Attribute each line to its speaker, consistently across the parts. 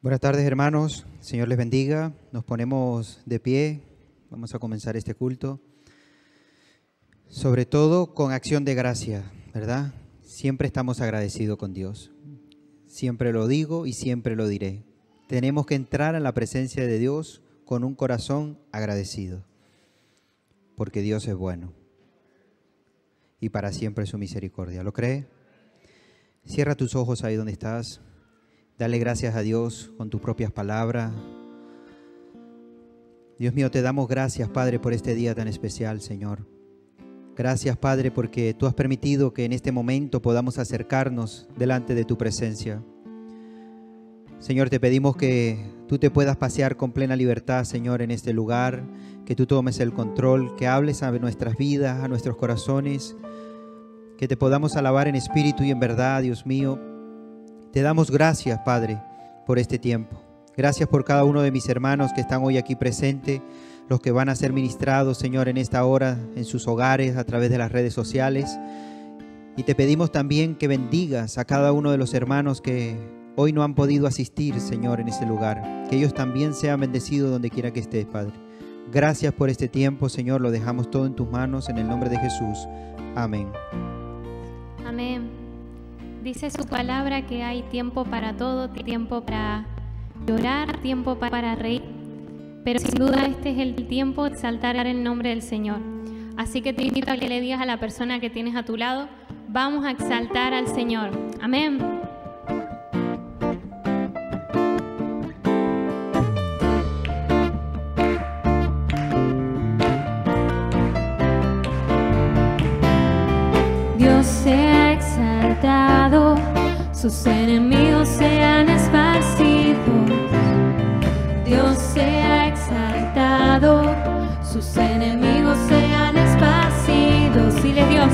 Speaker 1: Buenas tardes hermanos, Señor les bendiga. Nos ponemos de pie, vamos a comenzar este culto. Sobre todo con acción de gracia, ¿verdad? Siempre estamos agradecidos con Dios. Siempre lo digo y siempre lo diré. Tenemos que entrar en la presencia de Dios con un corazón agradecido, porque Dios es bueno y para siempre su misericordia. ¿Lo cree? Cierra tus ojos ahí donde estás. Dale gracias a Dios con tus propias palabras. Dios mío, te damos gracias, Padre, por este día tan especial, Señor. Gracias, Padre, porque tú has permitido que en este momento podamos acercarnos delante de tu presencia. Señor, te pedimos que tú te puedas pasear con plena libertad, Señor, en este lugar, que tú tomes el control, que hables a nuestras vidas, a nuestros corazones, que te podamos alabar en espíritu y en verdad, Dios mío, te damos gracias, Padre, por este tiempo. Gracias por cada uno de mis hermanos que están hoy aquí presentes, los que van a ser ministrados, Señor, en esta hora, en sus hogares, a través de las redes sociales. Y te pedimos también que bendigas a cada uno de los hermanos que hoy no han podido asistir, Señor, en este lugar. Que ellos también sean bendecidos donde quiera que estés, Padre. Gracias por este tiempo, Señor. Lo dejamos todo en tus manos, en el nombre de Jesús. Amén.
Speaker 2: Dice su palabra que hay tiempo para todo, tiempo para llorar, tiempo para reír, pero sin duda este es el tiempo de exaltar el nombre del Señor. Así que te invito a que le digas a la persona que tienes a tu lado, vamos a exaltar al Señor. Amén. Sus enemigos sean esparcidos. Dios sea exaltado, sus enemigos sean esparcidos. Dile Dios,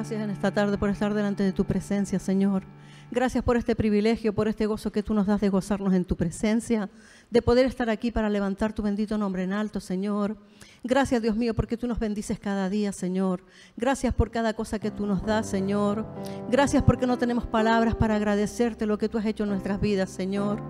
Speaker 2: gracias en esta tarde por estar delante de tu presencia, Señor. Gracias por este privilegio, por este gozo que tú nos das de gozarnos en tu presencia, de poder estar aquí para levantar tu bendito nombre en alto, Señor. Gracias, Dios mío, porque tú nos bendices cada día, Señor. Gracias por cada cosa que tú nos das, Señor. Gracias porque no tenemos palabras para agradecerte lo que tú has hecho en nuestras vidas, Señor.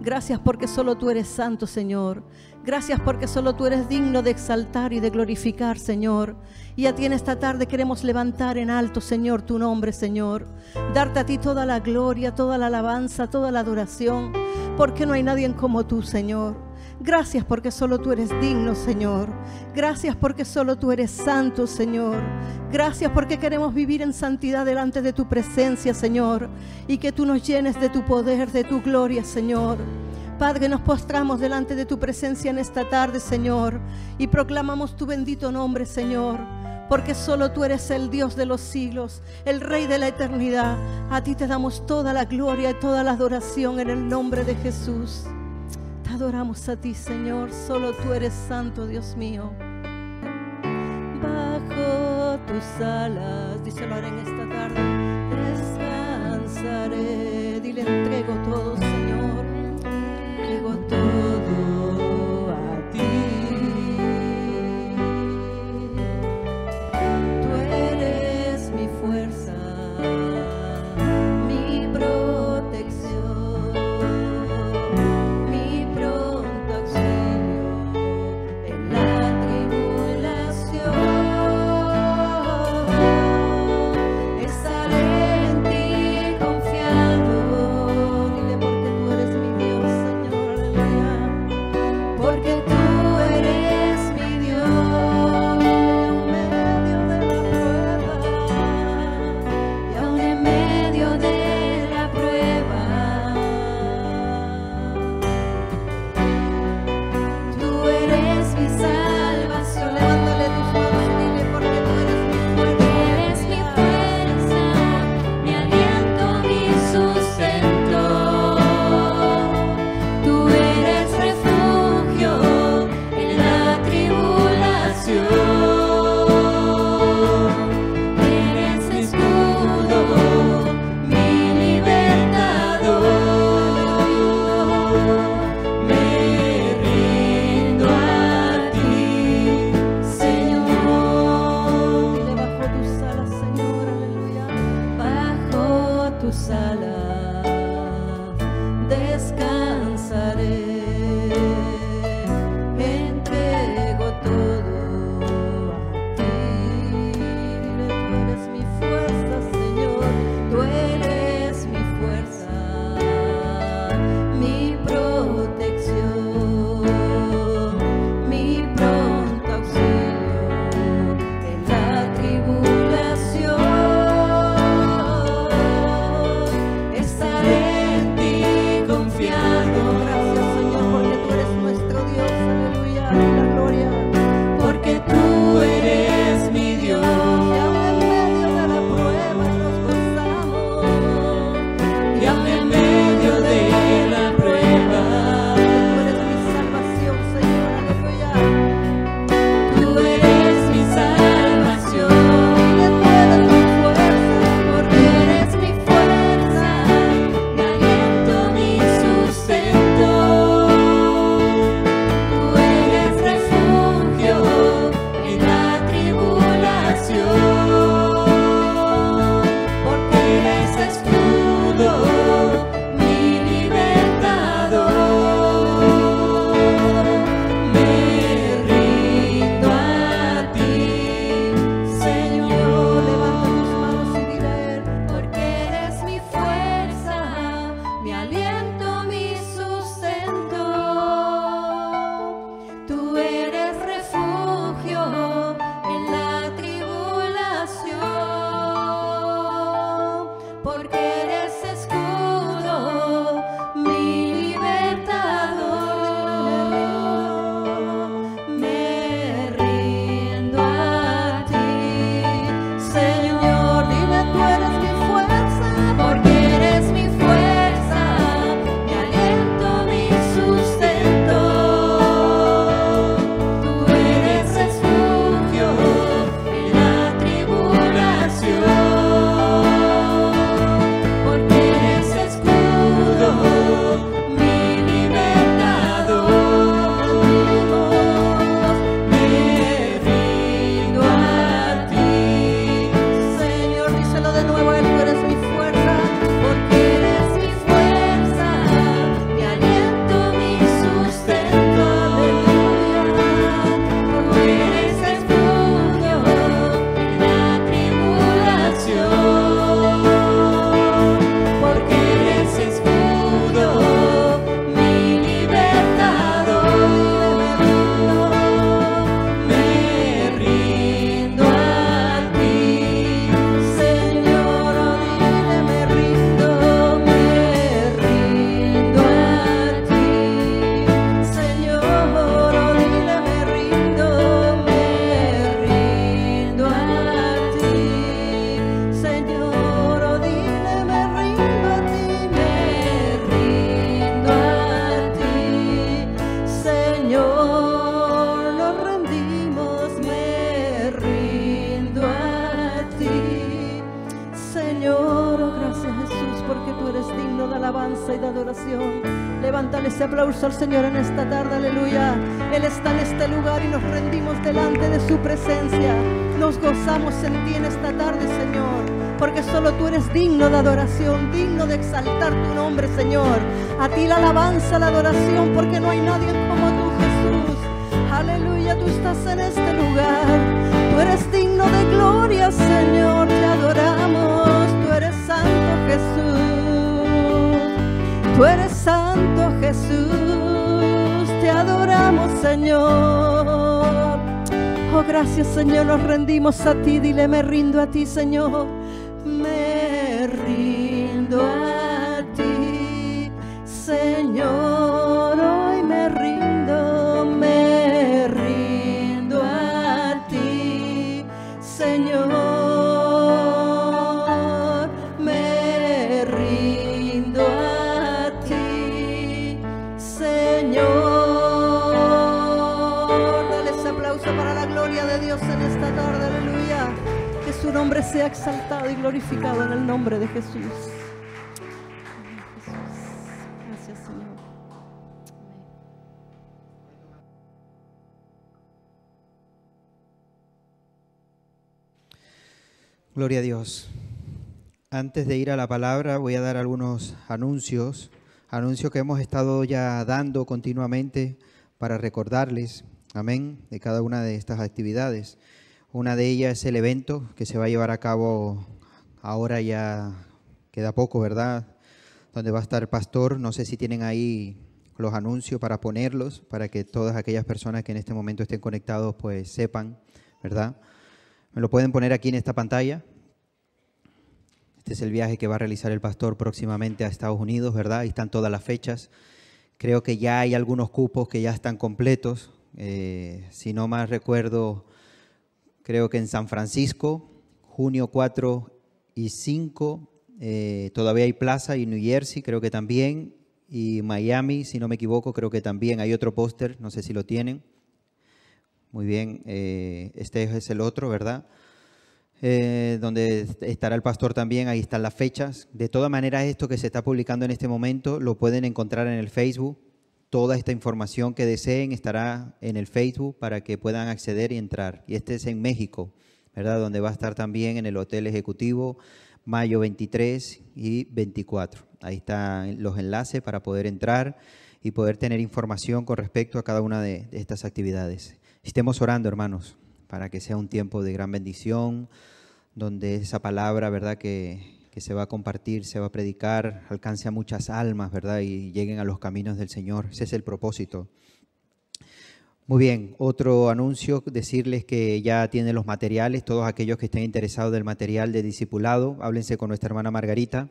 Speaker 2: Gracias porque solo tú eres santo, Señor. Gracias porque solo tú eres digno de exaltar y de glorificar, Señor. Y a ti en esta tarde queremos levantar en alto, Señor, tu nombre, Señor. Darte a ti toda la gloria, toda la alabanza, toda la adoración, porque no hay nadie como tú, Señor. Gracias porque solo tú eres digno, Señor. Gracias porque solo tú eres santo, Señor. Gracias porque queremos vivir en santidad delante de tu presencia, Señor. Y que tú nos llenes de tu poder, de tu gloria, Señor. Padre, nos postramos delante de tu presencia en esta tarde, Señor, y proclamamos tu bendito nombre, Señor porque solo tú eres el Dios de los siglos, el Rey de la eternidad. A ti te damos toda la gloria y toda la adoración en el nombre de Jesús. Te adoramos a ti, Señor, solo tú eres santo, Dios mío. Bajo tus alas, díselo ahora en esta tarde, descansaré, dile entrego todo, Señor, entrego todo. Señor en esta tarde, aleluya. Él está en este lugar y nos rendimos delante de su presencia. Nos gozamos en ti en esta tarde, Señor, porque solo tú eres digno de adoración, digno de exaltar tu nombre, Señor. A ti la alabanza, la adoración, porque no hay nadie como tú, Jesús. Aleluya, tú estás en este lugar. Tú eres digno de gloria, Señor. Te adoramos. Tú eres santo, Jesús. Tú eres santo, Jesús. Adoramos, Señor. Oh, gracias, Señor. Nos rendimos a ti. Dile, me rindo a ti, Señor. Sea exaltado y glorificado en el nombre de Jesús. Gracias, Señor.
Speaker 1: Gloria a Dios. Antes de ir a la palabra voy a dar algunos anuncios, anuncios que hemos estado ya dando continuamente para recordarles, amén, de cada una de estas actividades. Una de ellas es el evento que se va a llevar a cabo ahora ya queda poco, ¿verdad? Donde va a estar el pastor. No sé si tienen ahí los anuncios para ponerlos, para que todas aquellas personas que en este momento estén conectados pues sepan, ¿verdad? Me lo pueden poner aquí en esta pantalla. Este es el viaje que va a realizar el pastor próximamente a Estados Unidos, ¿verdad? Ahí están todas las fechas. Creo que ya hay algunos cupos que ya están completos. Eh, si no más recuerdo, creo que en San Francisco, junio 4 y 5, eh, todavía hay plaza y New Jersey, creo que también. Y Miami, si no me equivoco, creo que también hay otro póster, no sé si lo tienen. Muy bien, eh, este es el otro, ¿verdad? Eh, donde estará el pastor también, ahí están las fechas. De todas maneras, esto que se está publicando en este momento lo pueden encontrar en el Facebook. Toda esta información que deseen estará en el Facebook para que puedan acceder y entrar. Y este es en México, ¿verdad? Donde va a estar también en el Hotel Ejecutivo, mayo 23 y 24. Ahí están los enlaces para poder entrar y poder tener información con respecto a cada una de, estas actividades. Estemos orando, hermanos, para que sea un tiempo de gran bendición, donde esa palabra, ¿verdad?, que, que, se va a compartir, se va a predicar, alcance a muchas almas, ¿verdad?, y lleguen a los caminos del Señor. Ese es el propósito. Muy bien, otro anuncio, decirles que ya tienen los materiales, todos aquellos que estén interesados del material de discipulado, háblense con nuestra hermana Margarita.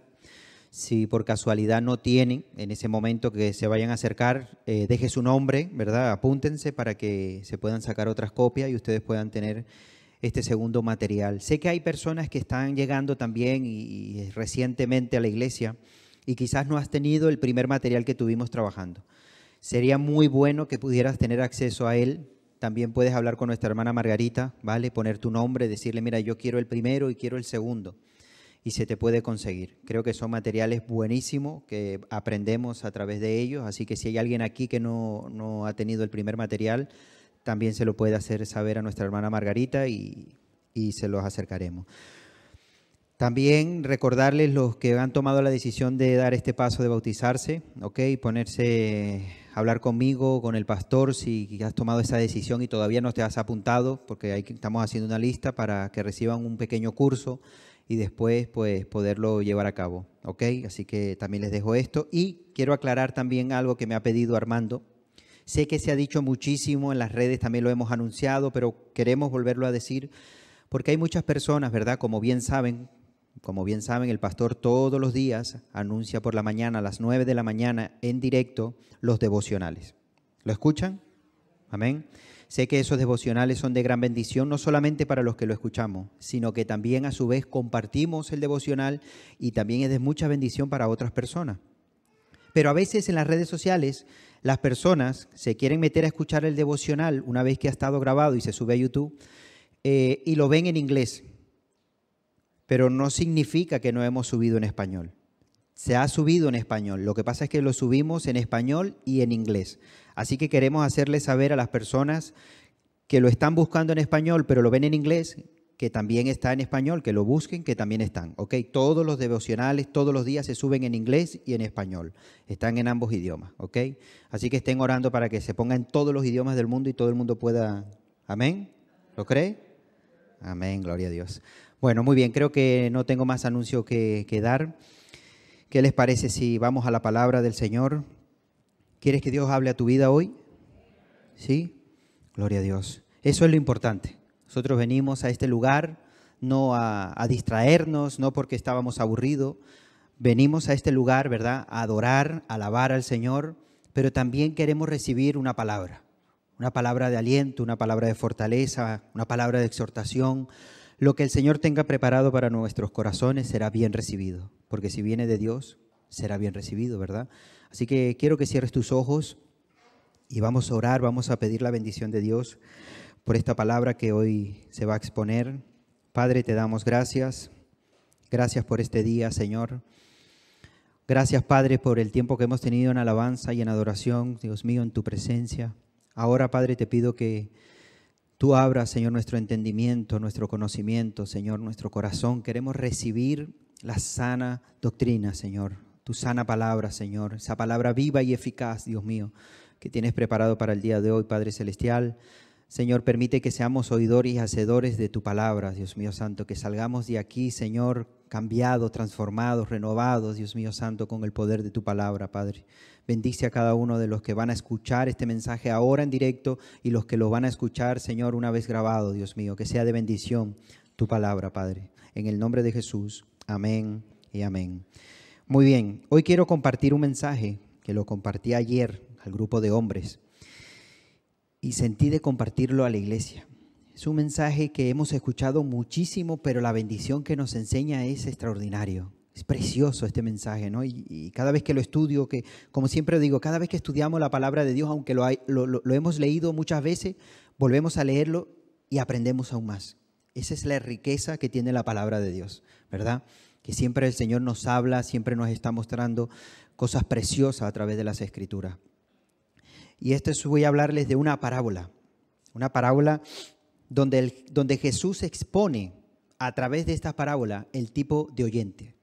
Speaker 1: Si por casualidad no tienen en ese momento que se vayan a acercar, eh, deje su nombre, ¿verdad? Apúntense para que se puedan sacar otras copias y ustedes puedan tener este segundo material. Sé que hay personas que están llegando también y, recientemente a la iglesia y quizás no has tenido el primer material que tuvimos trabajando. Sería muy bueno que pudieras tener acceso a él. También puedes hablar con nuestra hermana Margarita, ¿vale? Poner tu nombre, decirle, mira, yo quiero el primero y quiero el segundo y se te puede conseguir. Creo que son materiales buenísimos que aprendemos a través de ellos, así que si hay alguien aquí que no, no, ha tenido el primer material, también se lo puede hacer saber a nuestra hermana Margarita y, y se los acercaremos. También recordarles los que han tomado la decisión de dar este paso de bautizarse, ¿ok? Ponerse, hablar conmigo, con el pastor, si has tomado esa decisión y todavía no te has apuntado, porque ahí estamos haciendo una lista para que reciban un pequeño curso y después pues poderlo llevar a cabo, ¿ok? Así que también les dejo esto y quiero aclarar también algo que me ha pedido Armando. Sé que se ha dicho muchísimo en las redes, también lo hemos anunciado, pero queremos volverlo a decir porque hay muchas personas, ¿verdad? Como bien saben, como bien saben, el pastor todos los días anuncia por la mañana a las 9 de la mañana en directo los devocionales. ¿Lo escuchan? Amén. Sé que esos devocionales son de gran bendición, no solamente para los que lo escuchamos, sino que también a su vez compartimos el devocional y también es de mucha bendición para otras personas. Pero a veces en las redes sociales las personas se quieren meter a escuchar el devocional una vez que ha estado grabado y se sube a YouTube eh, y lo ven en inglés, pero no significa que no hemos subido en español. se ha subido en español. Lo que pasa es que lo subimos en español y en inglés. Así que queremos hacerles saber a las personas que lo están buscando en español, pero lo ven en inglés, que también está en español, que lo busquen, que también están. ¿ok? Todos los devocionales, todos los días se suben en inglés y en español. Están en ambos idiomas. ¿ok? Así que estén orando para que se ponga en todos los idiomas del mundo y todo el mundo pueda. Amén. ¿Lo cree? Amén, gloria a Dios. Bueno, muy bien, creo que no tengo más anuncio que, que dar. ¿Qué les parece si vamos a la palabra del Señor? ¿Quieres que Dios hable a tu vida hoy? ¿Sí? Gloria a Dios. Eso es lo importante. Nosotros venimos a este lugar no a, distraernos, no porque estábamos aburridos. Venimos a este lugar, ¿verdad? A adorar, a alabar al Señor, pero también queremos recibir una palabra. Una palabra de aliento, una palabra de fortaleza, una palabra de exhortación. Lo que el Señor tenga preparado para nuestros corazones será bien recibido, porque si viene de Dios, será bien recibido, ¿verdad? Así que quiero que cierres tus ojos y vamos a orar, vamos a pedir la bendición de Dios por esta palabra que hoy se va a exponer. Padre, te damos gracias. Gracias por este día, Señor. Gracias, Padre, por el tiempo que hemos tenido en alabanza y en adoración, Dios mío, en tu presencia. Ahora, Padre, te pido que tú abras, Señor, nuestro entendimiento, nuestro conocimiento, Señor, nuestro corazón. Queremos recibir la sana doctrina, Señor, tu sana palabra, Señor, esa palabra viva y eficaz, Dios mío, que tienes preparado para el día de hoy, Padre Celestial. Señor, permite que seamos oidores y hacedores de tu palabra, Dios mío santo, que salgamos de aquí, Señor, cambiados, transformados, renovados, Dios mío santo, con el poder de tu palabra, Padre. Bendice a cada uno de los que van a escuchar este mensaje ahora en directo y los que lo van a escuchar, Señor, una vez grabado, Dios mío, que sea de bendición tu palabra, Padre. En el nombre de Jesús, amén y amén. Muy bien, hoy quiero compartir un mensaje que lo compartí ayer al grupo de hombres y sentí de compartirlo a la iglesia. Es un mensaje que hemos escuchado muchísimo, pero la bendición que nos enseña es extraordinario. Es precioso este mensaje, ¿no? Y, cada vez que lo estudio, que como siempre digo, cada vez que estudiamos la palabra de Dios, aunque lo, lo hemos leído muchas veces, volvemos a leerlo y aprendemos aún más. Esa es la riqueza que tiene la palabra de Dios, ¿verdad? Que siempre el Señor nos habla, siempre nos está mostrando cosas preciosas a través de las escrituras. Y esto voy a hablarles de una parábola, una parábola donde, donde Jesús expone a través de esta parábola el tipo de oyente.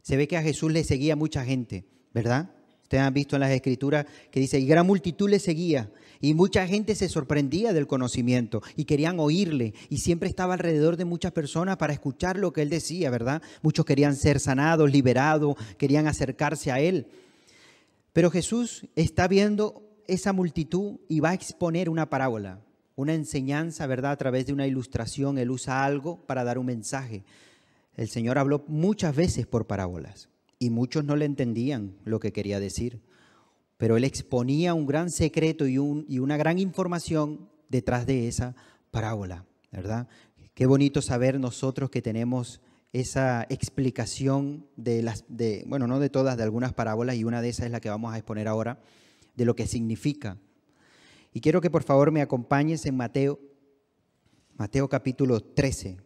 Speaker 1: Se ve que a Jesús le seguía mucha gente, ¿verdad? Ustedes han visto en las escrituras que dice, y gran multitud le seguía, y mucha gente se sorprendía del conocimiento y querían oírle, y siempre estaba alrededor de muchas personas para escuchar lo que él decía, ¿verdad? Muchos querían ser sanados, liberados, querían acercarse a él. Pero Jesús está viendo esa multitud y va a exponer una parábola, una enseñanza, ¿verdad? A través de una ilustración, él usa algo para dar un mensaje. El Señor habló muchas veces por parábolas y muchos no le entendían lo que quería decir, pero él exponía un gran secreto y, un, y una gran información detrás de esa parábola, ¿verdad? Qué bonito saber nosotros que tenemos esa explicación de las, de, bueno, no de todas, de algunas parábolas, y una de esas es la que vamos a exponer ahora, de lo que significa. Y quiero que por favor me acompañes en Mateo, Mateo capítulo 13.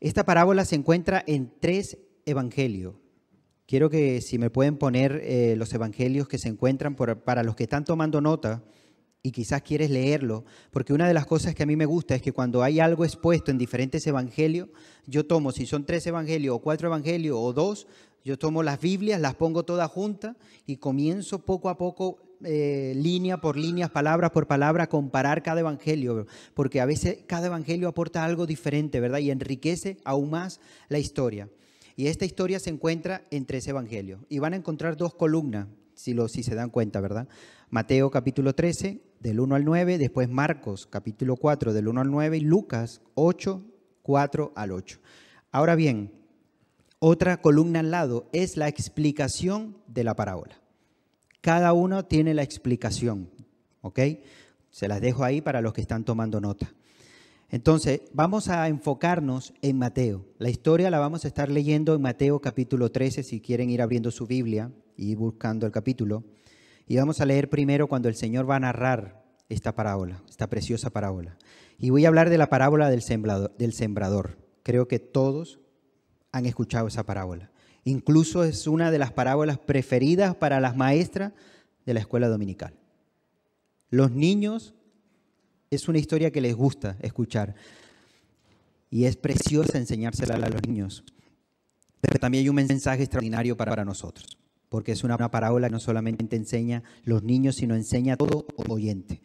Speaker 1: Esta parábola se encuentra en tres evangelios. Quiero que si me pueden poner eh, los evangelios que se encuentran para los que están tomando nota y quizás quieres leerlo, porque una de las cosas que a mí me gusta es que cuando hay algo expuesto en diferentes evangelios, yo tomo, si son tres evangelios o cuatro evangelios o dos, yo tomo las Biblias, las pongo todas juntas y comienzo poco a poco, eh, línea por línea, palabra por palabra, a comparar cada evangelio, porque a veces cada evangelio aporta algo diferente, ¿verdad? Y enriquece aún más la historia. Y esta historia se encuentra en tres evangelios. Y van a encontrar dos columnas, si, si se dan cuenta, ¿verdad? Mateo capítulo 13, del 1 al 9, después Marcos capítulo 4, del 1 al 9, y Lucas 8, 4 al 8. Ahora bien, otra columna al lado es la explicación de la parábola. Cada uno tiene la explicación, ¿ok? Se las dejo ahí para los que están tomando nota. Entonces, vamos a enfocarnos en Mateo. La historia la vamos a estar leyendo en Mateo capítulo 13, si quieren ir abriendo su Biblia y buscando el capítulo. Y vamos a leer primero cuando el Señor va a narrar esta parábola, esta preciosa parábola. Y voy a hablar de la parábola del. Del sembrador. Creo que todos han escuchado esa parábola. Incluso es una de las parábolas preferidas para las maestras de la escuela dominical. Los niños es una historia que les gusta escuchar y es preciosa enseñársela a los niños. Pero también hay un mensaje extraordinario para, nosotros, porque es una, parábola que no solamente enseña los niños, sino enseña a todo oyente.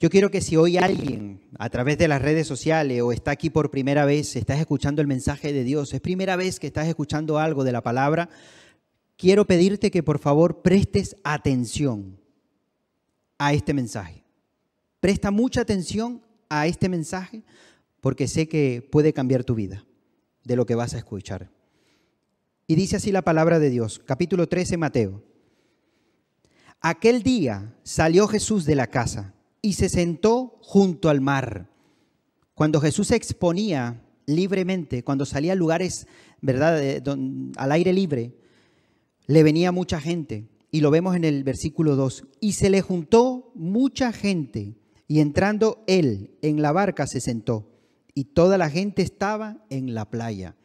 Speaker 1: Yo quiero que si hoy alguien a través de las redes sociales o está aquí por primera vez, estás escuchando el mensaje de Dios, es primera vez que estás escuchando algo de la palabra, quiero pedirte que por favor prestes atención a este mensaje. Presta mucha atención a este mensaje porque sé que puede cambiar tu vida de lo que vas a escuchar. Y dice así la palabra de Dios, capítulo 13, Mateo. Aquel día salió Jesús de la casa y se sentó junto al mar. Cuando Jesús se exponía libremente, cuando salía a lugares, ¿verdad?, al aire libre, le venía mucha gente. Y lo vemos en el versículo 2. Y se le juntó mucha gente. Y entrando él en la barca se sentó. Y toda la gente estaba en la playa.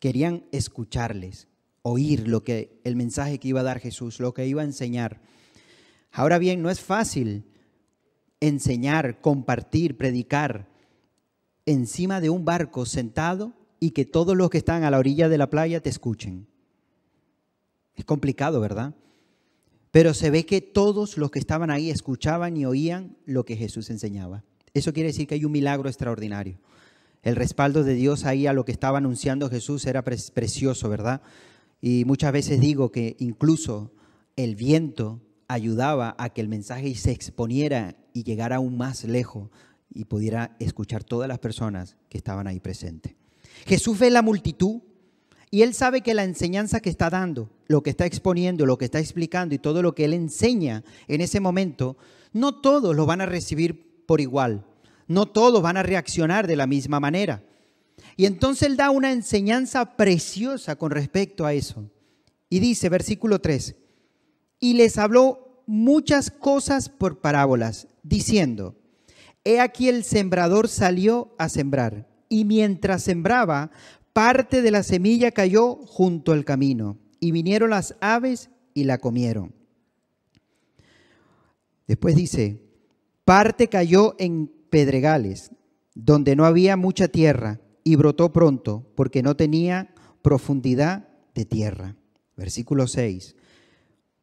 Speaker 1: Querían escucharles, oír lo que el mensaje que iba a dar Jesús, lo que iba a enseñar. Ahora bien, no es fácil enseñar, compartir, predicar encima de un barco sentado y que todos los que están a la orilla de la playa te escuchen. Es complicado, ¿verdad? Pero se ve que todos los que estaban ahí escuchaban y oían lo que Jesús enseñaba. Eso quiere decir que hay un milagro extraordinario. El respaldo de Dios ahí a lo que estaba anunciando Jesús era precioso, ¿verdad? Y muchas veces digo que incluso el viento ayudaba a que el mensaje se exponiera y llegara aún más lejos y pudiera escuchar todas las personas que estaban ahí presentes. Jesús ve la multitud y él sabe que la enseñanza que está dando, lo que está exponiendo, lo que está explicando y todo lo que él enseña en ese momento, no todos lo van a recibir por igual, no todos van a reaccionar de la misma manera. Y entonces él da una enseñanza preciosa con respecto a eso. Y dice, versículo 3, y les habló muchas cosas por parábolas, diciendo, He aquí el sembrador salió a sembrar, y mientras sembraba, parte de la semilla cayó junto al camino, y vinieron las aves y la comieron. Después dice, parte cayó en pedregales, donde no había mucha tierra, y brotó pronto, porque no tenía profundidad de tierra. Versículo 6.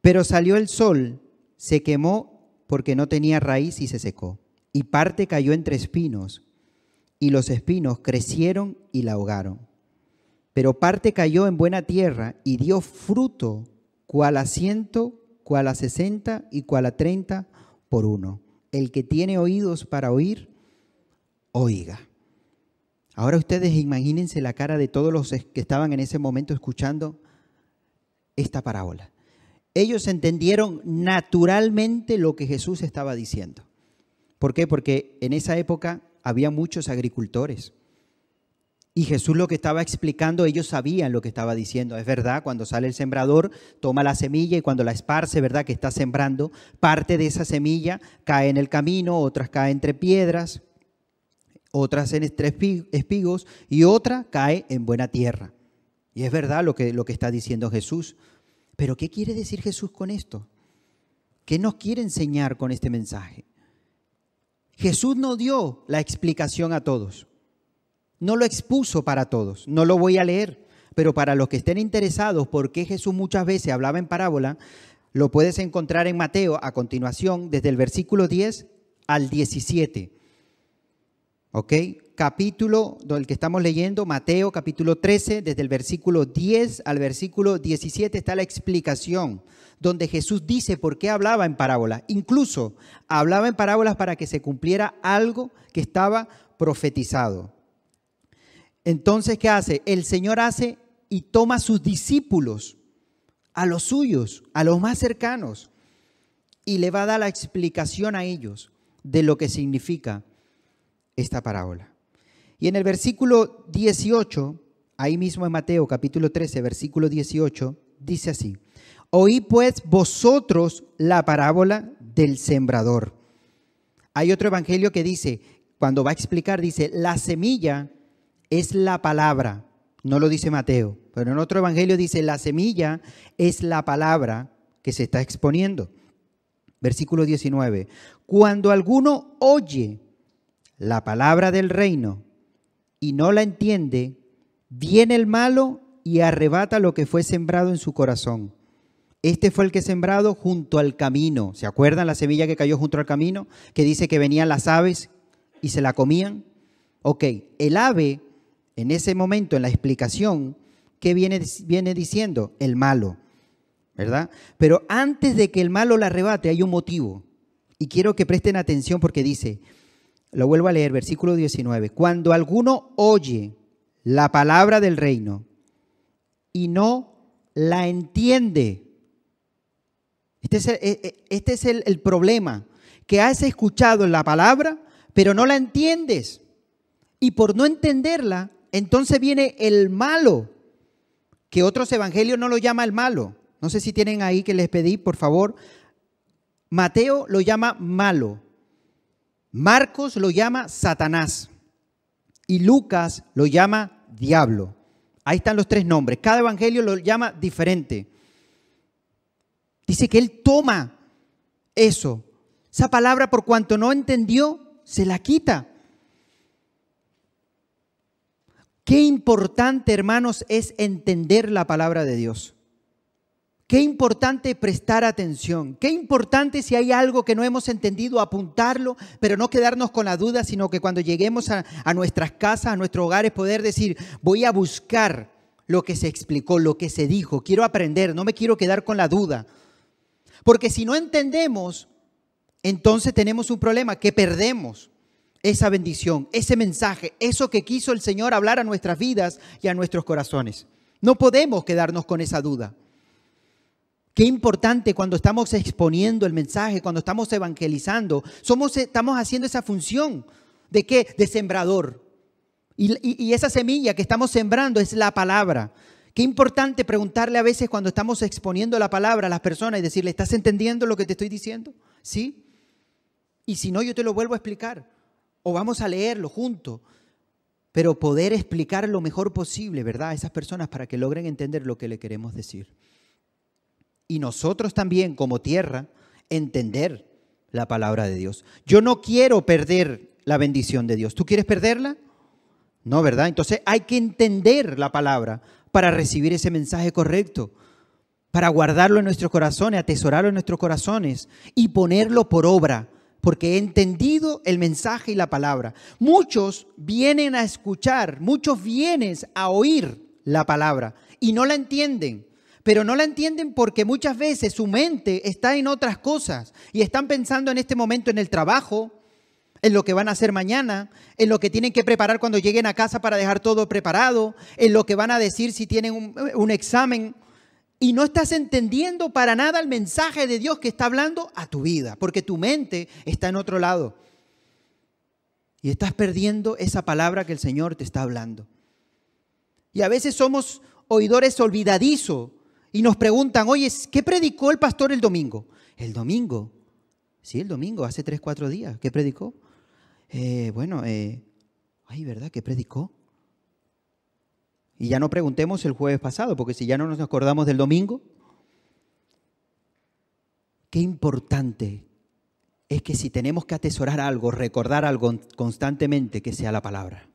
Speaker 1: Pero salió el sol, se quemó porque no tenía raíz y se secó. Y parte cayó entre espinos, y los espinos crecieron y la ahogaron. Pero parte cayó en buena tierra y dio fruto, cual a ciento, cual a sesenta y cual a treinta por uno. El que tiene oídos para oír, oiga. Ahora ustedes imagínense la cara de todos los que estaban en ese momento escuchando esta parábola ellos entendieron naturalmente lo que Jesús estaba diciendo. ¿Por qué? Porque en esa época había muchos agricultores. Y Jesús lo que estaba explicando, ellos sabían lo que estaba diciendo. Es verdad, cuando sale el sembrador, toma la semilla y cuando la esparce, ¿verdad? Que está sembrando, parte de esa semilla cae en el camino, otras cae entre piedras, otras en espigos y otra cae en buena tierra. Y es verdad lo que, lo que está diciendo Jesús. Pero ¿qué quiere decir Jesús con esto? ¿Qué nos quiere enseñar con este mensaje? Jesús no dio la explicación a todos. No lo expuso para todos. No lo voy a leer. Pero para los que estén interesados por qué Jesús muchas veces hablaba en parábola, lo puedes encontrar en Mateo a continuación, desde el versículo 10 al 17. ¿Ok? Capítulo, el que estamos leyendo, Mateo capítulo 13, desde el versículo 10 al versículo 17 está la explicación, donde Jesús dice por qué hablaba en parábolas. Incluso hablaba en parábolas para que se cumpliera algo que estaba profetizado. Entonces, ¿qué hace? El Señor hace y toma a sus discípulos, a los suyos, a los más cercanos, y le va a dar la explicación a ellos de lo que significa esta parábola. Y en el versículo 18, ahí mismo en Mateo capítulo 13, versículo 18, dice así, oí pues vosotros la parábola del sembrador. Hay otro evangelio que dice, cuando va a explicar, dice, la semilla es la palabra. No lo dice Mateo, pero en otro evangelio dice, la semilla es la palabra que se está exponiendo. Versículo 19. Cuando alguno oye la palabra del reino y no la entiende, viene el malo y arrebata lo que fue sembrado en su corazón. Este fue el que sembrado junto al camino. ¿Se acuerdan la semilla que cayó junto al camino? Que dice que venían las aves y se la comían. Ok, el ave en ese momento, en la explicación, ¿qué viene, viene diciendo? El malo, ¿verdad? Pero antes de que el malo la arrebate hay un motivo. Y quiero que presten atención porque dice, lo vuelvo a leer, versículo 19, cuando alguno oye la palabra del reino y no la entiende, este es, el, e, e, este es el, problema, que has escuchado la palabra, pero no la entiendes. Y por no entenderla, entonces viene el malo, que otros evangelios no lo llama el malo. No sé si tienen ahí que les pedí, por favor. Mateo lo llama malo. Marcos lo llama Satanás. Y Lucas lo llama diablo. Ahí están los tres nombres. Cada evangelio lo llama diferente. Dice que él toma eso. Esa palabra, por cuanto no entendió, se la quita. Qué importante, hermanos, es entender la palabra de Dios. Qué importante prestar atención. Qué importante si hay algo que no hemos entendido, apuntarlo, pero no quedarnos con la duda, sino que cuando lleguemos a, nuestras casas, a nuestros hogares, poder decir, voy a buscar lo que se explicó, lo que se dijo. Quiero aprender, no me quiero quedar con la duda. Porque si no entendemos, entonces tenemos un problema, que perdemos esa bendición, ese mensaje, eso que quiso el Señor hablar a nuestras vidas y a nuestros corazones. No podemos quedarnos con esa duda. Qué importante cuando estamos exponiendo el mensaje, cuando estamos evangelizando, somos, estamos haciendo esa función de qué? De sembrador. Y, y esa semilla que estamos sembrando es la palabra. Qué importante preguntarle a veces cuando estamos exponiendo la palabra a las personas y decirle, ¿estás entendiendo lo que te estoy diciendo? ¿Sí? Y si no, yo te lo vuelvo a explicar. O vamos a leerlo juntos. Pero poder explicar lo mejor posible, ¿verdad? A esas personas para que logren entender lo que le queremos decir. Y nosotros también, como tierra, entender la palabra de Dios. Yo no quiero perder la bendición de Dios. ¿Tú quieres perderla? No, ¿verdad? Entonces hay que entender la palabra para recibir ese mensaje correcto, para guardarlo en nuestros corazones, atesorarlo en nuestros corazones y ponerlo por obra, porque he entendido el mensaje y la palabra. Muchos vienen a escuchar, muchos vienen a oír la palabra y no la entienden pero no la entienden porque muchas veces su mente está en otras cosas y están pensando en este momento en el trabajo, en lo que van a hacer mañana, en lo que tienen que preparar cuando lleguen a casa para dejar todo preparado, en lo que van a decir si tienen un, examen. Y no estás entendiendo para nada el mensaje de Dios que está hablando a tu vida, porque tu mente está en otro lado. Y estás perdiendo esa palabra que el Señor te está hablando. Y a veces somos oidores olvidadizos y nos preguntan, oye, ¿qué predicó el pastor el domingo? El domingo. Sí, el domingo, hace tres, cuatro días. ¿Qué predicó? Eh, bueno, eh, ay, ¿verdad? ¿Qué predicó? Y ya no preguntemos el jueves pasado, porque si ya no nos acordamos del domingo, qué importante es que si tenemos que atesorar algo, recordar algo constantemente, que sea la palabra.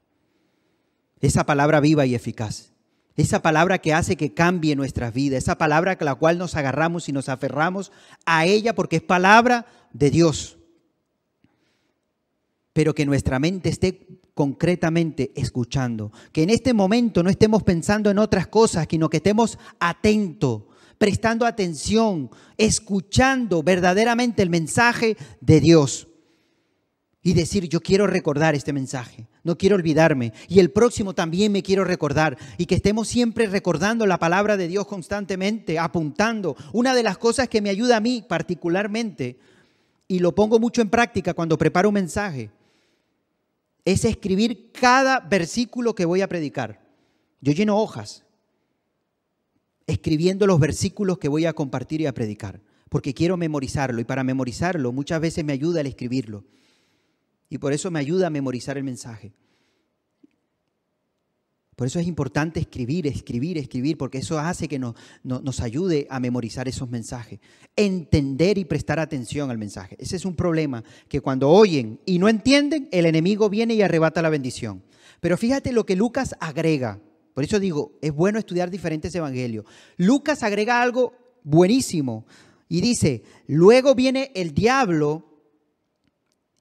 Speaker 1: Esa palabra viva y eficaz. Esa palabra que hace que cambie nuestras vidas. Esa palabra con la cual nos agarramos y nos aferramos a ella porque es palabra de Dios pero que nuestra mente esté concretamente escuchando. Que en este momento no estemos pensando en otras cosas, sino que estemos atentos, prestando atención, escuchando verdaderamente el mensaje de Dios. Y decir, yo quiero recordar este mensaje, no quiero olvidarme. Y el próximo también me quiero recordar. Y que estemos siempre recordando la palabra de Dios constantemente, apuntando. Una de las cosas que me ayuda a mí particularmente, y lo pongo mucho en práctica cuando preparo un mensaje, es escribir cada versículo que voy a predicar. Yo lleno hojas escribiendo los versículos que voy a compartir y a predicar, porque quiero memorizarlo y para memorizarlo muchas veces me ayuda el escribirlo. Y por eso me ayuda a memorizar el mensaje. Por eso es importante escribir, escribir, escribir, porque eso hace que nos, nos, ayude a memorizar esos mensajes. Entender y prestar atención al mensaje. Ese es un problema, que cuando oyen y no entienden, el enemigo viene y arrebata la bendición. Pero fíjate lo que Lucas agrega. Por eso digo, es bueno estudiar diferentes evangelios. Lucas agrega algo buenísimo y dice, luego viene el diablo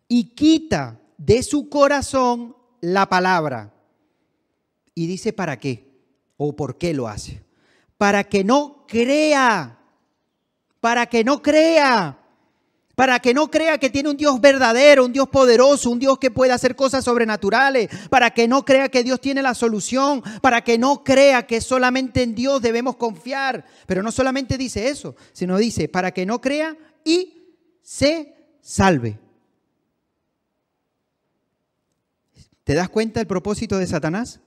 Speaker 1: y quita de su corazón la palabra y dice para qué o por qué lo hace. Para que no crea, para que no crea, para que no crea que tiene un Dios verdadero, un Dios poderoso, un Dios que puede hacer cosas sobrenaturales, para que no crea que Dios tiene la solución, para que no crea que solamente en Dios debemos confiar. Pero no solamente dice eso, sino dice, para que no crea y se salve. ¿Te das cuenta el propósito de Satanás?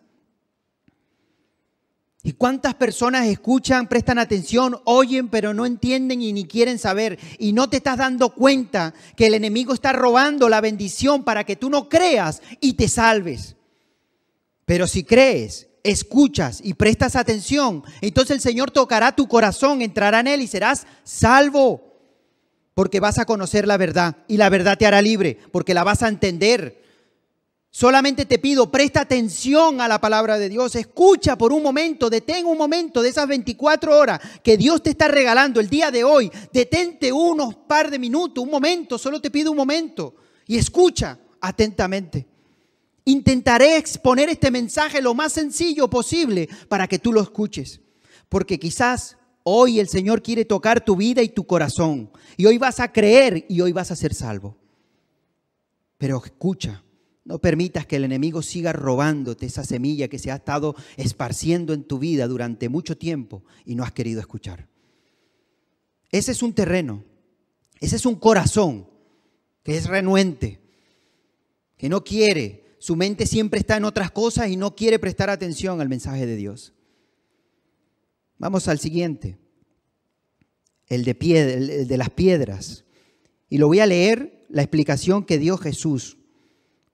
Speaker 1: ¿Y cuántas personas escuchan, prestan atención, oyen, pero no entienden y ni quieren saber? Y no te estás dando cuenta que el enemigo está robando la bendición para que tú no creas y te salves. Pero si crees, escuchas y prestas atención, entonces el Señor tocará tu corazón, entrará en él y serás salvo. Porque vas a conocer la verdad y la verdad te hará libre, porque la vas a entender. Solamente te pido, presta atención a la palabra de Dios, escucha por un momento, detén un momento de esas 24 horas que Dios te está regalando el día de hoy. Detente unos par de minutos, un momento, solo te pido un momento y escucha atentamente. Intentaré exponer este mensaje lo más sencillo posible para que tú lo escuches, porque quizás hoy el Señor quiere tocar tu vida y tu corazón y hoy vas a creer y hoy vas a ser salvo. Pero escucha no permitas que el enemigo siga robándote esa semilla que se ha estado esparciendo en tu vida durante mucho tiempo y no has querido escuchar. Ese es un terreno, ese es un corazón que es renuente, que no quiere, su mente siempre está en otras cosas y no quiere prestar atención al mensaje de Dios. Vamos al siguiente, el de, el de las piedras. Y lo voy a leer la explicación que dio Jesús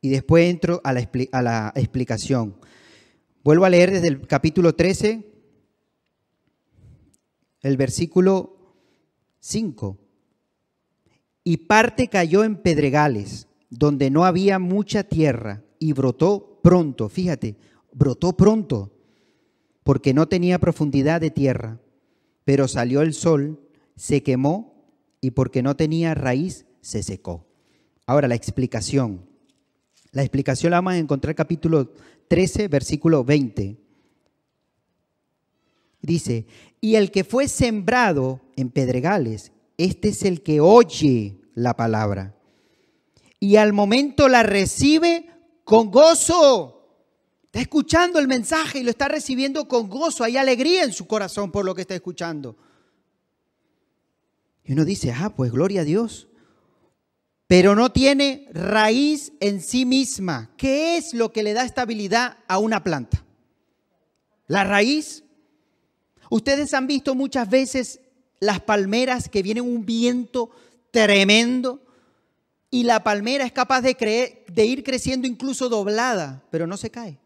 Speaker 1: y después entro a la, a la explicación. Vuelvo a leer desde el capítulo 13, el versículo 5. Y parte cayó en pedregales, donde no había mucha tierra, y brotó pronto, fíjate, brotó pronto, porque no tenía profundidad de tierra. Pero salió el sol, se quemó, y porque no tenía raíz, se secó. Ahora la explicación. La explicación la vamos a encontrar en capítulo 13, versículo 20. Dice, y el que fue sembrado en pedregales, este es el que oye la palabra. Y al momento la recibe con gozo. Está escuchando el mensaje y lo está recibiendo con gozo. Hay alegría en su corazón por lo que está escuchando. Y uno dice, ah, pues gloria a Dios pero no tiene raíz en sí misma. ¿Qué es lo que le da estabilidad a una planta? La raíz. Ustedes han visto muchas veces las palmeras que vienen un viento tremendo y la palmera es capaz de, ir creciendo incluso doblada, pero no se cae.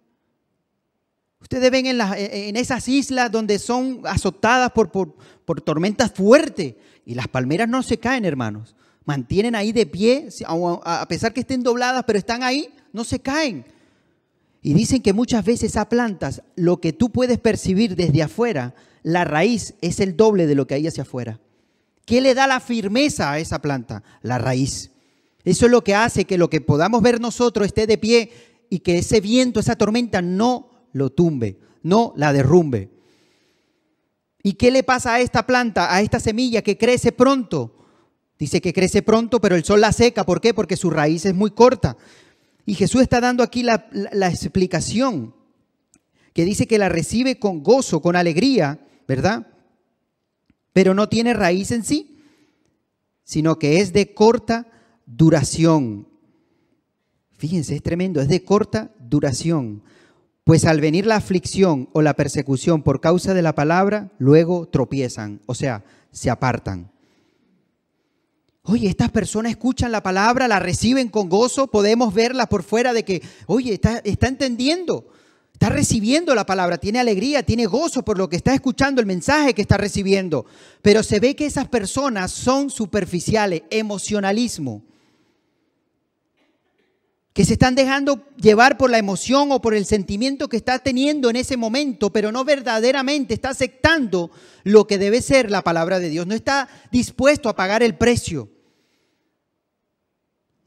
Speaker 1: Ustedes ven en, esas islas donde son azotadas por tormentas fuertes y las palmeras no se caen, hermanos mantienen ahí de pie, a pesar que estén dobladas, pero están ahí, no se caen. Y dicen que muchas veces a plantas, lo que tú puedes percibir desde afuera, la raíz es el doble de lo que hay hacia afuera. ¿Qué le da la firmeza a esa planta? La raíz. Eso es lo que hace que lo que podamos ver nosotros esté de pie y que ese viento, esa tormenta no lo tumbe, no la derrumbe. ¿Y qué le pasa a esta planta, a esta semilla que crece pronto? Dice que crece pronto, pero el sol la seca. ¿Por qué? Porque su raíz es muy corta. Y Jesús está dando aquí la, explicación, que dice que la recibe con gozo, con alegría, ¿verdad? Pero no tiene raíz en sí, sino que es de corta duración. Fíjense, es tremendo, es de corta duración. Pues al venir la aflicción o la persecución por causa de la palabra, luego tropiezan, o sea, se apartan. Oye, estas personas escuchan la palabra, la reciben con gozo, podemos verla por fuera de que, oye, está, está entendiendo. Está recibiendo la palabra, tiene alegría, tiene gozo por lo que está escuchando, el mensaje que está recibiendo. Pero se ve que esas personas son superficiales, emocionalismo. Que se están dejando llevar por la emoción o por el sentimiento que está teniendo en ese momento, pero no verdaderamente está aceptando lo que debe ser la palabra de Dios. No está dispuesto a pagar el precio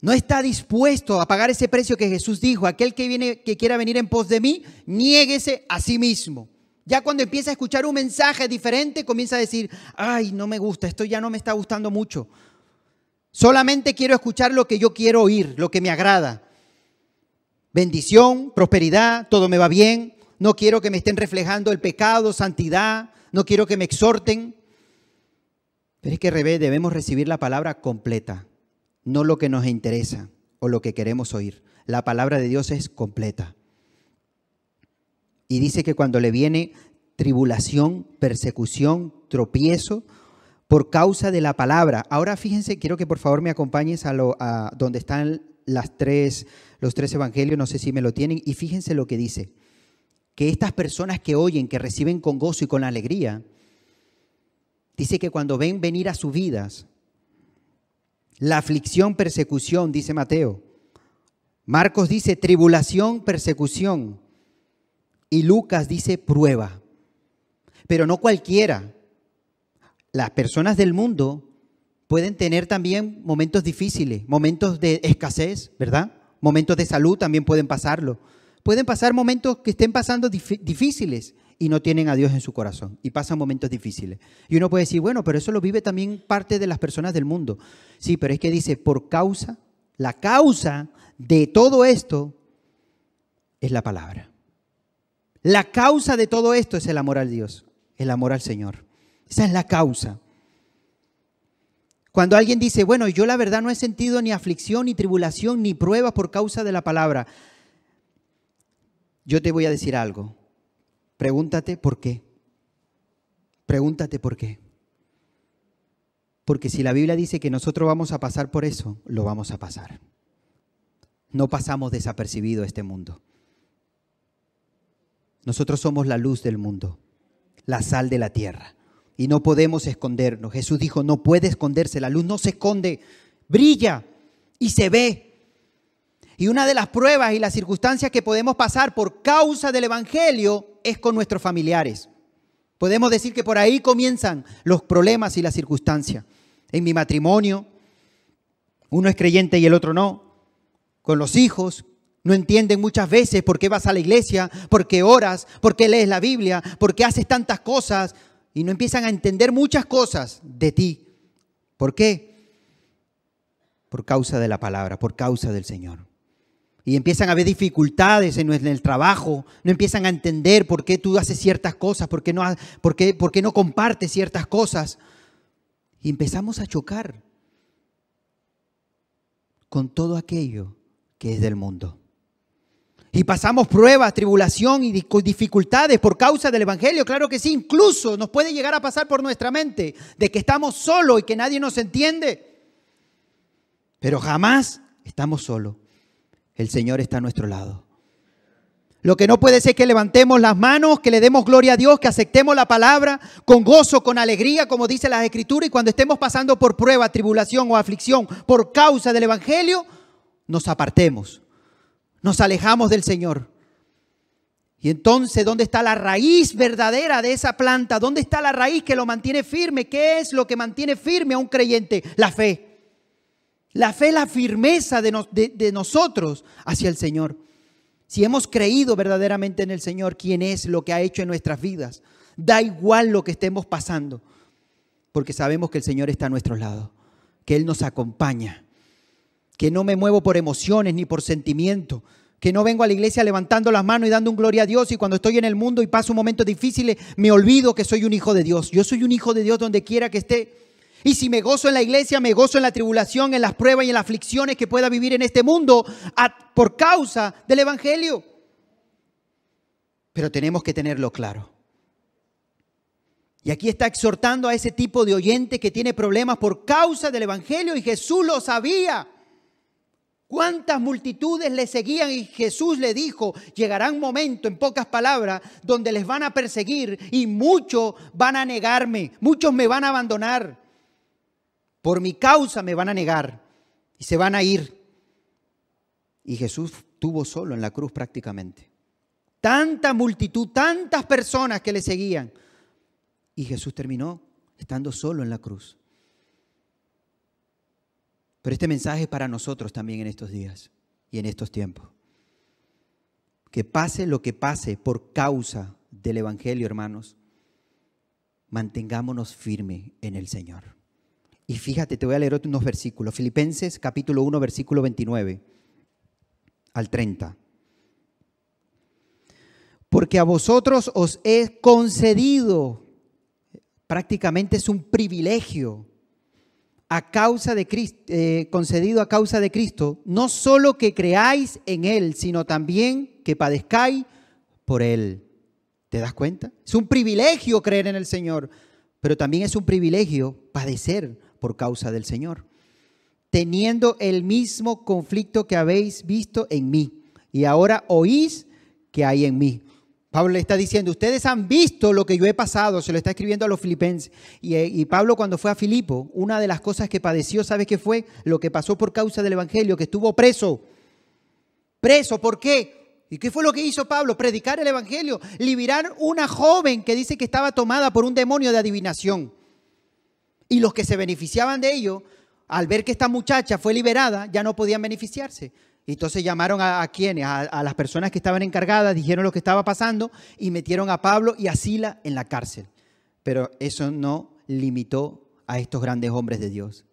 Speaker 1: no está dispuesto a pagar ese precio que Jesús dijo, aquel que viene que quiera venir en pos de mí, niéguese a sí mismo. Ya cuando empieza a escuchar un mensaje diferente, comienza a decir, "Ay, no me gusta, esto ya no me está gustando mucho. Solamente quiero escuchar lo que yo quiero oír, lo que me agrada. Bendición, prosperidad, todo me va bien. No quiero que me estén reflejando el pecado, santidad, no quiero que me exhorten." Pero es que debemos recibir la palabra completa no lo que nos interesa o lo que queremos oír. La palabra de Dios es completa. Y dice que cuando le viene tribulación, persecución, tropiezo, por causa de la palabra. Ahora fíjense, quiero que por favor me acompañes a, lo, a donde están las tres, los tres evangelios, no sé si me lo tienen, y fíjense lo que dice, que estas personas que oyen, que reciben con gozo y con alegría, dice que cuando ven venir a sus vidas la aflicción, persecución, dice Mateo. Marcos dice tribulación, persecución. Y Lucas dice prueba. Pero no cualquiera. Las personas del mundo pueden tener también momentos difíciles, momentos de escasez, ¿verdad? Momentos de salud también pueden pasarlo. Pueden pasar momentos que estén pasando difíciles y no tienen a Dios en su corazón y pasan momentos difíciles. Y uno puede decir, bueno, pero eso lo vive también parte de las personas del mundo. Sí, pero es que dice, por causa, la causa de todo esto es la palabra. La causa de todo esto es el amor al Dios, el amor al Señor. Esa es la causa. Cuando alguien dice, bueno, yo la verdad no he sentido ni aflicción, ni tribulación, ni prueba por causa de la palabra, yo te voy a decir algo. Pregúntate por qué. Pregúntate por qué. Porque si la Biblia dice que nosotros vamos a pasar por eso, lo vamos a pasar. No pasamos desapercibido este mundo. Nosotros somos la luz del mundo, la sal de la tierra. Y no podemos escondernos. Jesús dijo, no puede esconderse. La luz no se esconde, brilla y se ve. Y una de las pruebas y las circunstancias que podemos pasar por causa del Evangelio es con nuestros familiares. Podemos decir que por ahí comienzan los problemas y las circunstancias. En mi matrimonio, uno es creyente y el otro no. Con los hijos, no entienden muchas veces por qué vas a la iglesia, por qué oras, por qué lees la Biblia, por qué haces tantas cosas. Y no empiezan a entender muchas cosas de ti. ¿Por qué? Por causa de la palabra, por causa del Señor y empiezan a haber dificultades en el trabajo, no empiezan a entender por qué tú haces ciertas cosas, por qué no, por qué, por qué no compartes ciertas cosas. Y empezamos a chocar con todo aquello que es del mundo. Y pasamos pruebas, tribulación y dificultades por causa del Evangelio. Claro que sí, incluso nos puede llegar a pasar por nuestra mente de que estamos solos y que nadie nos entiende. Pero jamás estamos solos el Señor está a nuestro lado. Lo que no puede ser que levantemos las manos, que le demos gloria a Dios, que aceptemos la palabra con gozo, con alegría, como dice la Escritura, y cuando estemos pasando por prueba, tribulación o aflicción por causa del Evangelio, nos apartemos, nos alejamos del Señor. Y entonces, ¿dónde está la raíz verdadera de esa planta? ¿Dónde está la raíz que lo mantiene firme? ¿Qué es lo que mantiene firme a un creyente? La fe. La fe, la firmeza de, nosotros hacia el Señor. Si hemos creído verdaderamente en el Señor, quién es, lo que ha hecho en nuestras vidas, da igual lo que estemos pasando, porque sabemos que el Señor está a nuestro lado, que Él nos acompaña, que no me muevo por emociones ni por sentimiento, que no vengo a la iglesia levantando las manos y dando un gloria a Dios y cuando estoy en el mundo y paso momentos difíciles me olvido que soy un hijo de Dios. Yo soy un hijo de Dios donde quiera que esté. Y si me gozo en la iglesia, me gozo en la tribulación, en las pruebas y en las aflicciones que pueda vivir en este mundo por causa del Evangelio. Pero tenemos que tenerlo claro. Y aquí está exhortando a ese tipo de oyente que tiene problemas por causa del Evangelio y Jesús lo sabía. ¿Cuántas multitudes le seguían? Y Jesús le dijo, llegará un momento, en pocas palabras, donde les van a perseguir y muchos van a negarme, muchos me van a abandonar. Por mi causa me van a negar y se van a ir. Y Jesús tuvo solo en la cruz prácticamente. Tanta multitud, tantas personas que le seguían. Y Jesús terminó estando solo en la cruz. Pero este mensaje es para nosotros también en estos días y en estos tiempos. Que pase lo que pase por causa del Evangelio, hermanos, mantengámonos firmes en el Señor. Y fíjate, te voy a leer unos versículos. Filipenses capítulo 1, versículo 29 al 30. Porque a vosotros os he concedido, prácticamente es un privilegio, a causa de Cristo, eh, concedido a causa de Cristo, no solo que creáis en Él, sino también que padezcáis por Él. ¿Te das cuenta? Es un privilegio creer en el Señor, pero también es un privilegio padecer por causa del Señor, teniendo el mismo conflicto que habéis visto en mí y ahora oís que hay en mí. Pablo le está diciendo, ustedes han visto lo que yo he pasado, se lo está escribiendo a los filipenses. Y, Pablo cuando fue a Filipo, una de las cosas que padeció, ¿sabes qué fue? Lo que pasó por causa del Evangelio, que estuvo preso. Preso, ¿por qué? ¿Y qué fue lo que hizo Pablo? Predicar el Evangelio, liberar una joven que dice que estaba tomada por un demonio de adivinación. Y los que se beneficiaban de ello, al ver que esta muchacha fue liberada, ya no podían beneficiarse. Y entonces llamaron a, quienes, a, las personas que estaban encargadas, dijeron lo que estaba pasando y metieron a Pablo y a Sila en la cárcel. Pero eso no limitó a estos grandes hombres de Dios.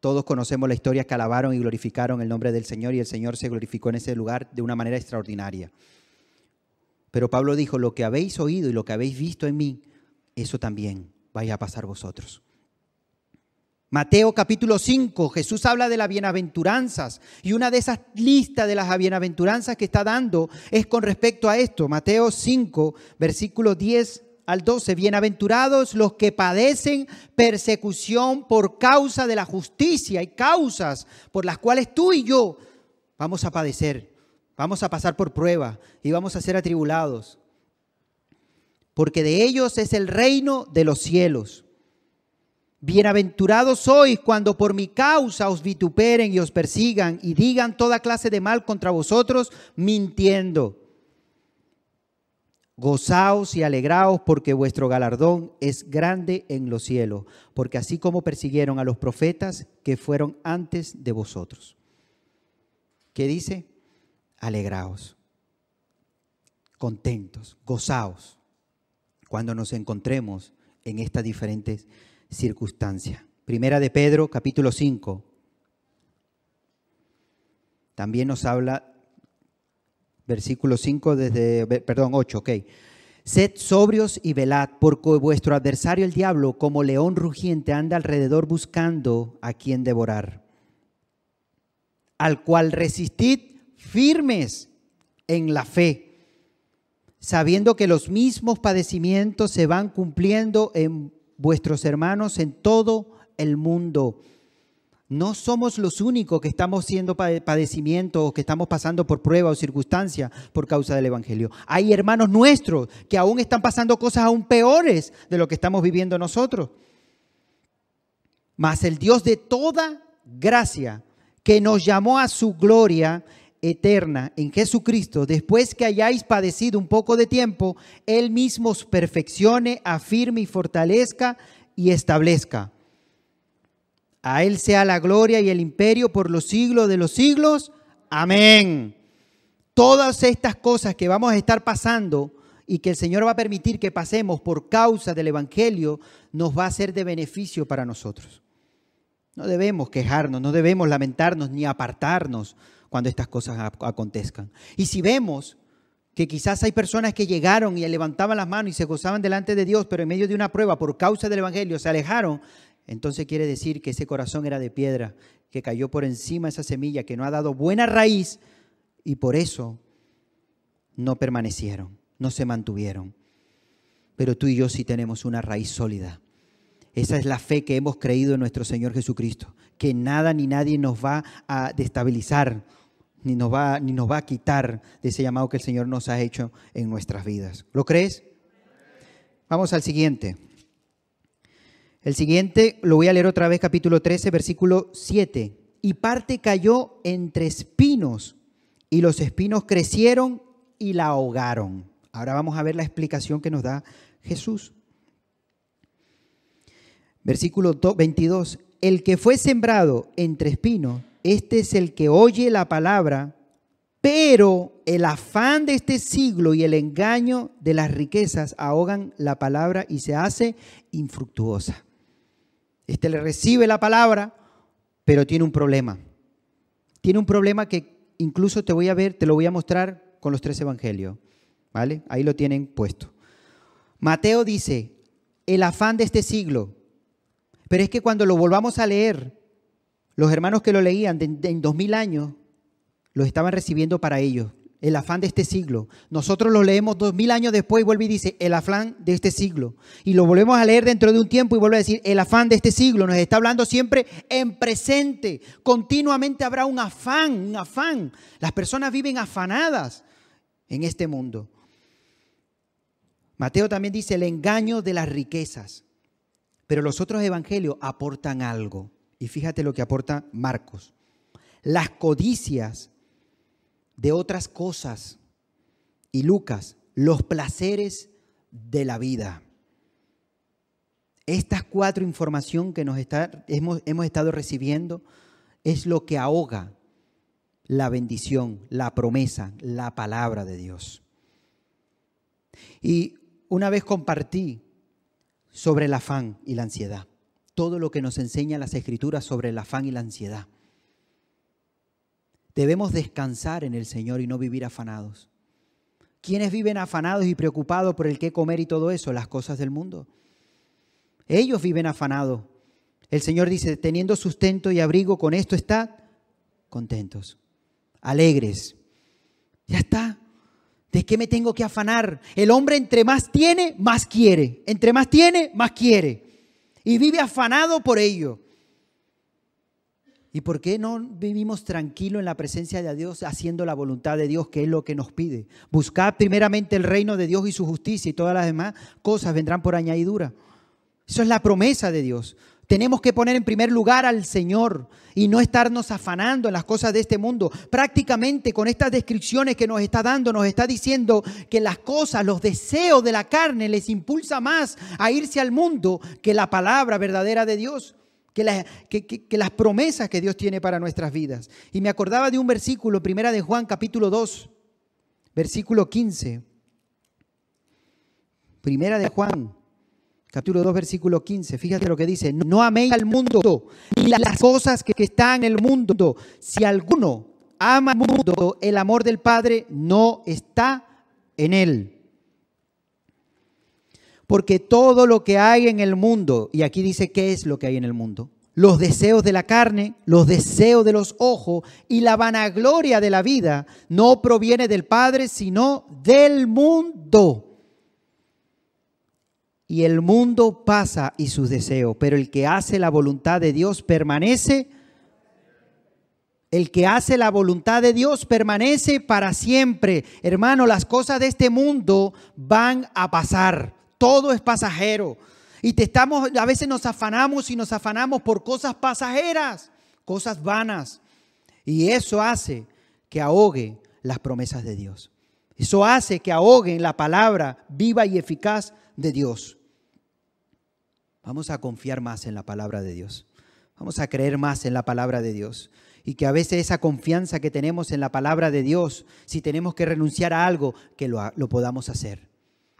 Speaker 1: Todos conocemos la historia que alabaron y glorificaron el nombre del Señor y el Señor se glorificó en ese lugar de una manera extraordinaria. Pero Pablo dijo, lo que habéis oído y lo que habéis visto en mí, eso también vaya a pasar vosotros. Mateo capítulo 5, Jesús habla de las bienaventuranzas y una de esas listas de las bienaventuranzas que está dando es con respecto a esto. Mateo 5, versículo 10 al 12. Bienaventurados los que padecen persecución por causa de la justicia y causas por las cuales tú y yo vamos a padecer, vamos a pasar por prueba y vamos a ser atribulados. Porque de ellos es el reino de los cielos. Bienaventurados sois cuando por mi causa os vituperen y os persigan y digan toda clase de mal contra vosotros, mintiendo. Gozaos y alegraos porque vuestro galardón es grande en los cielos, porque así como persiguieron a los profetas que fueron antes de vosotros. ¿Qué dice? Alegraos, contentos, gozaos, cuando nos encontremos en estas diferentes circunstancia. Primera de Pedro, capítulo 5. También nos habla, versículo 5, desde, perdón, 8, ok. Sed sobrios y velad, porque vuestro adversario el diablo, como león rugiente, anda alrededor buscando a quien devorar. Al cual resistid firmes en la fe, sabiendo que los mismos padecimientos se van cumpliendo en vuestros hermanos en todo el mundo. No somos los únicos que estamos siendo padecimiento o que estamos pasando por prueba o circunstancia por causa del Evangelio. Hay hermanos nuestros que aún están pasando cosas aún peores de lo que estamos viviendo nosotros. Mas el Dios de toda gracia, que nos llamó a su gloria eterna en Jesucristo, después que hayáis padecido un poco de tiempo, Él mismo os perfeccione, afirme y fortalezca y establezca. A Él sea la gloria y el imperio por los siglos de los siglos. Amén. Todas estas cosas que vamos a estar pasando y que el Señor va a permitir que pasemos por causa del Evangelio, nos va a ser de beneficio para nosotros. No debemos quejarnos, no debemos lamentarnos ni apartarnos cuando estas cosas acontezcan. Y si vemos que quizás hay personas que llegaron y levantaban las manos y se gozaban delante de Dios, pero en medio de una prueba por causa del Evangelio se alejaron, entonces quiere decir que ese corazón era de piedra, que cayó por encima esa semilla, que no ha dado buena raíz y por eso no permanecieron, no se mantuvieron. Pero tú y yo sí tenemos una raíz sólida Esa es la fe que hemos creído en nuestro Señor Jesucristo, que nada ni nadie nos va a destabilizar, ni nos va, ni nos va a quitar de ese llamado que el Señor nos ha hecho en nuestras vidas. ¿Lo crees? Vamos al siguiente. El siguiente lo voy a leer otra vez, capítulo 13, versículo 7. Y parte cayó entre espinos, y los espinos crecieron y la ahogaron. Ahora vamos a ver la explicación que nos da Jesús. Versículo 22. El que fue sembrado entre espinos, este es el que oye la palabra, pero el afán de este siglo y el engaño de las riquezas ahogan la palabra y se hace infructuosa. Este le recibe la palabra, pero tiene un problema. Tiene un problema que incluso te voy a ver, te lo voy a mostrar con los tres evangelios. ¿Vale? Ahí lo tienen puesto. Mateo dice, el afán de este siglo. Pero es que cuando lo volvamos a leer, los hermanos que lo leían en dos mil años, lo estaban recibiendo para ellos. El afán de este siglo. Nosotros lo leemos dos mil años después y vuelve y dice el afán de este siglo. Y lo volvemos a leer dentro de un tiempo y vuelve a decir el afán de este siglo. Nos está hablando siempre en presente. Continuamente habrá un afán, un afán. Las personas viven afanadas en este mundo. Mateo también dice el engaño de las riquezas. Pero los otros evangelios aportan algo. Y fíjate lo que aporta Marcos. Las codicias de otras cosas. Y Lucas, los placeres de la vida. Estas cuatro información que nos está, hemos, hemos estado recibiendo es lo que ahoga la bendición, la promesa, la palabra de Dios. Y una vez compartí sobre el afán y la ansiedad, todo lo que nos enseña las escrituras sobre el afán y la ansiedad. Debemos descansar en el Señor y no vivir afanados. ¿Quiénes viven afanados y preocupados por el qué comer y todo eso? Las cosas del mundo. Ellos viven afanados. El Señor dice, teniendo sustento y abrigo, con esto está contentos, alegres. Ya está. ¿De qué me tengo que afanar? El hombre entre más tiene, más quiere. Entre más tiene, más quiere. Y vive afanado por ello. ¿Y por qué no vivimos tranquilo en la presencia de Dios haciendo la voluntad de Dios, que es lo que nos pide? Buscad primeramente el reino de Dios y su justicia y todas las demás cosas vendrán por añadidura. Eso es la promesa de Dios. Tenemos que poner en primer lugar al Señor y no estarnos afanando en las cosas de este mundo. Prácticamente con estas descripciones que nos está dando, nos está diciendo que las cosas, los deseos de la carne les impulsa más a irse al mundo que la palabra verdadera de Dios que, las promesas que Dios tiene para nuestras vidas. Y me acordaba de un versículo, primera de Juan capítulo 2, versículo 15. Primera de Juan, capítulo 2, versículo 15. Fíjate lo que dice, no améis al mundo ni las cosas que, que están en el mundo. Si alguno ama al mundo, el amor del Padre no está en él. Porque todo lo que hay en el mundo, y aquí dice qué es lo que hay en el mundo, los deseos de la carne, los deseos de los ojos y la vanagloria de la vida no proviene del Padre, sino del mundo. Y el mundo pasa y sus deseos, pero el que hace la voluntad de Dios permanece. El que hace la voluntad de Dios permanece para siempre. Hermano, las cosas de este mundo van a pasar todo es pasajero. Y te estamos, a veces nos afanamos y nos afanamos por cosas pasajeras, cosas vanas. Y eso hace que ahogue las promesas de Dios. Eso hace que ahoguen la palabra viva y eficaz de Dios. Vamos a confiar más en la palabra de Dios. Vamos a creer más en la palabra de Dios. Y que a veces esa confianza que tenemos en la palabra de Dios, si tenemos que renunciar a algo, que lo, podamos hacer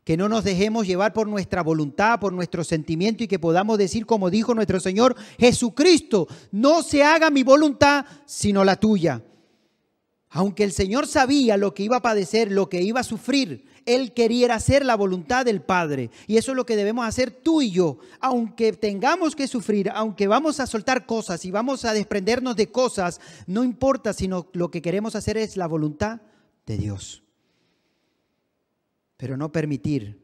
Speaker 1: que no nos dejemos llevar por nuestra voluntad, por nuestro sentimiento y que podamos decir como dijo nuestro Señor Jesucristo, no se haga mi voluntad sino la tuya. Aunque el Señor sabía lo que iba a padecer, lo que iba a sufrir, Él quería hacer la voluntad del Padre. Y eso es lo que debemos hacer tú y yo. Aunque tengamos que sufrir, aunque vamos a soltar cosas y vamos a desprendernos de cosas, no importa, sino lo que queremos hacer es la voluntad de Dios pero no permitir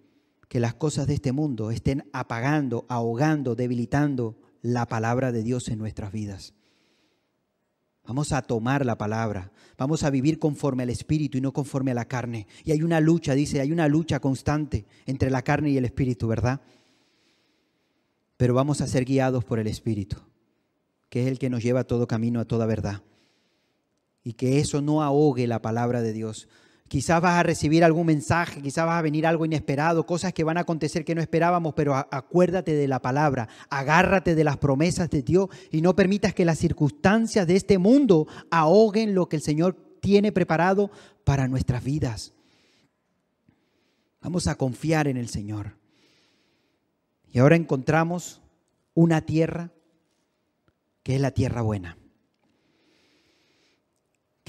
Speaker 1: que las cosas de este mundo estén apagando, ahogando, debilitando la palabra de Dios en nuestras vidas. Vamos a tomar la palabra, vamos a vivir conforme al Espíritu y no conforme a la carne. Y hay una lucha, dice, hay una lucha constante entre la carne y el Espíritu, ¿verdad? Pero vamos a ser guiados por el Espíritu, que es el que nos lleva a todo camino, a toda verdad. Y que eso no ahogue la palabra de Dios. Quizás vas a recibir algún mensaje, quizás vas a venir algo inesperado, cosas que van a acontecer que no esperábamos, pero acuérdate de la palabra, agárrate de las promesas de Dios y no permitas que las circunstancias de este mundo ahoguen lo que el Señor tiene preparado para nuestras vidas. Vamos a confiar en el Señor. Y ahora encontramos una tierra que es la tierra buena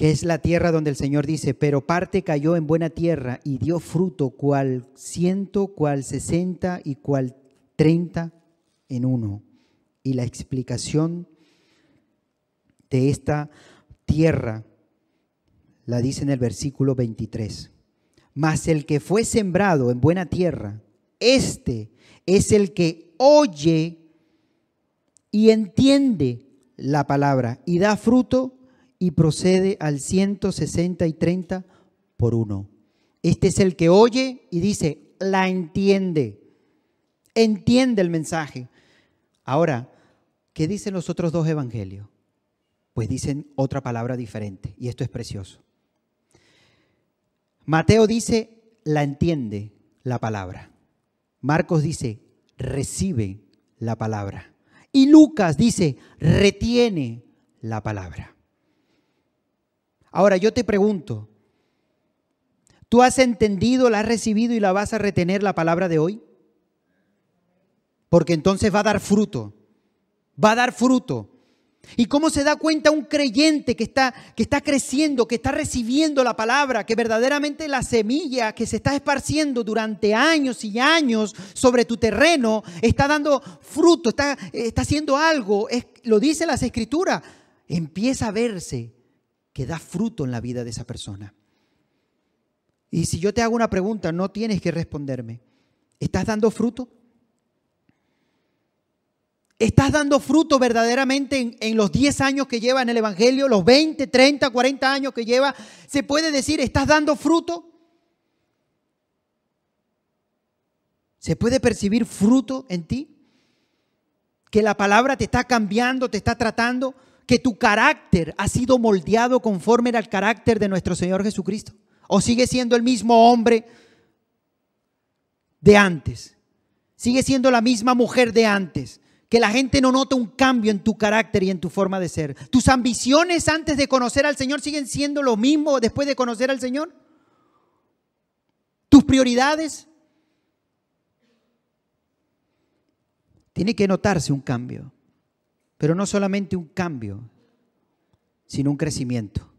Speaker 1: que es la tierra donde el Señor dice, pero parte cayó en buena tierra y dio fruto cual ciento, cual sesenta y cual treinta en uno. Y la explicación de esta tierra la dice en el versículo 23. Mas el que fue sembrado en buena tierra, este es el que oye y entiende la palabra y da fruto y procede al 160 y 30 por uno. Este es el que oye y dice, la entiende, entiende el mensaje. Ahora, ¿qué dicen los otros dos evangelios? Pues dicen otra palabra diferente y esto es precioso. Mateo dice, la entiende la palabra. Marcos dice, recibe la palabra. Y Lucas dice, retiene la palabra. Ahora yo te pregunto, ¿tú has entendido, la has recibido y la vas a retener la palabra de hoy? Porque entonces va a dar fruto, va a dar fruto. ¿Y cómo se da cuenta un creyente que está, que está creciendo, que está recibiendo la palabra, que verdaderamente la semilla que se está esparciendo durante años y años sobre tu terreno está dando fruto, está, está haciendo algo? Lo dice las escrituras. Empieza a verse que da fruto en la vida de esa persona. Y si yo te hago una pregunta, no tienes que responderme. ¿Estás dando fruto? ¿Estás dando fruto verdaderamente en, los 10 años que lleva en el Evangelio, los 20, 30, 40 años que lleva? ¿Se puede decir, estás dando fruto? ¿Se puede percibir fruto en ti? ¿Que la palabra te está cambiando, te está tratando? Que tu carácter ha sido moldeado conforme al carácter de nuestro Señor Jesucristo? ¿O sigue siendo el mismo hombre de antes? ¿Sigue siendo la misma mujer de antes? Que la gente no nota un cambio en tu carácter y en tu forma de ser. ¿Tus ambiciones antes de conocer al Señor siguen siendo lo mismo después de conocer al Señor? ¿Tus prioridades? Tiene que notarse un cambio. Pero no solamente un cambio, sino un crecimiento.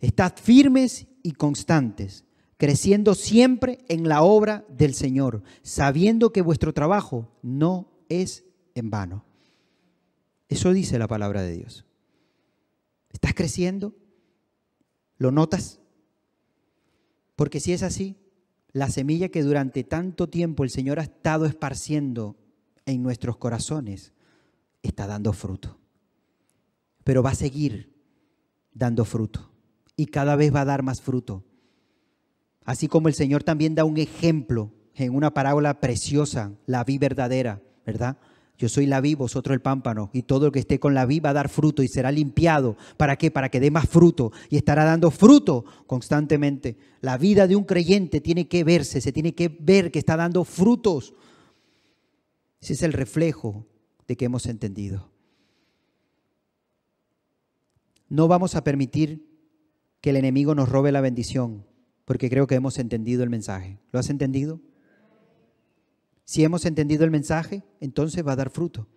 Speaker 1: Estad firmes y constantes, creciendo siempre en la obra del Señor, sabiendo que vuestro trabajo no es en vano. Eso dice la palabra de Dios. ¿Estás creciendo? ¿Lo notas? Porque si es así, la semilla que durante tanto tiempo el Señor ha estado esparciendo en nuestros corazones está dando fruto. Pero va a seguir dando fruto. Y cada vez va a dar más fruto. Así como el Señor también da un ejemplo en una parábola preciosa, la vi verdadera, ¿verdad? Yo soy la vi, vosotros el pámpano, y todo el que esté con la vi va a dar fruto y será limpiado. ¿Para qué? Para que dé más fruto y estará dando fruto constantemente. La vida de un creyente tiene que verse, se tiene que ver que está dando frutos. Ese es el reflejo de que hemos entendido. No vamos a permitir que el enemigo nos robe la bendición, porque creo que hemos entendido el mensaje. ¿Lo has entendido? Si hemos entendido el mensaje, entonces va a dar fruto.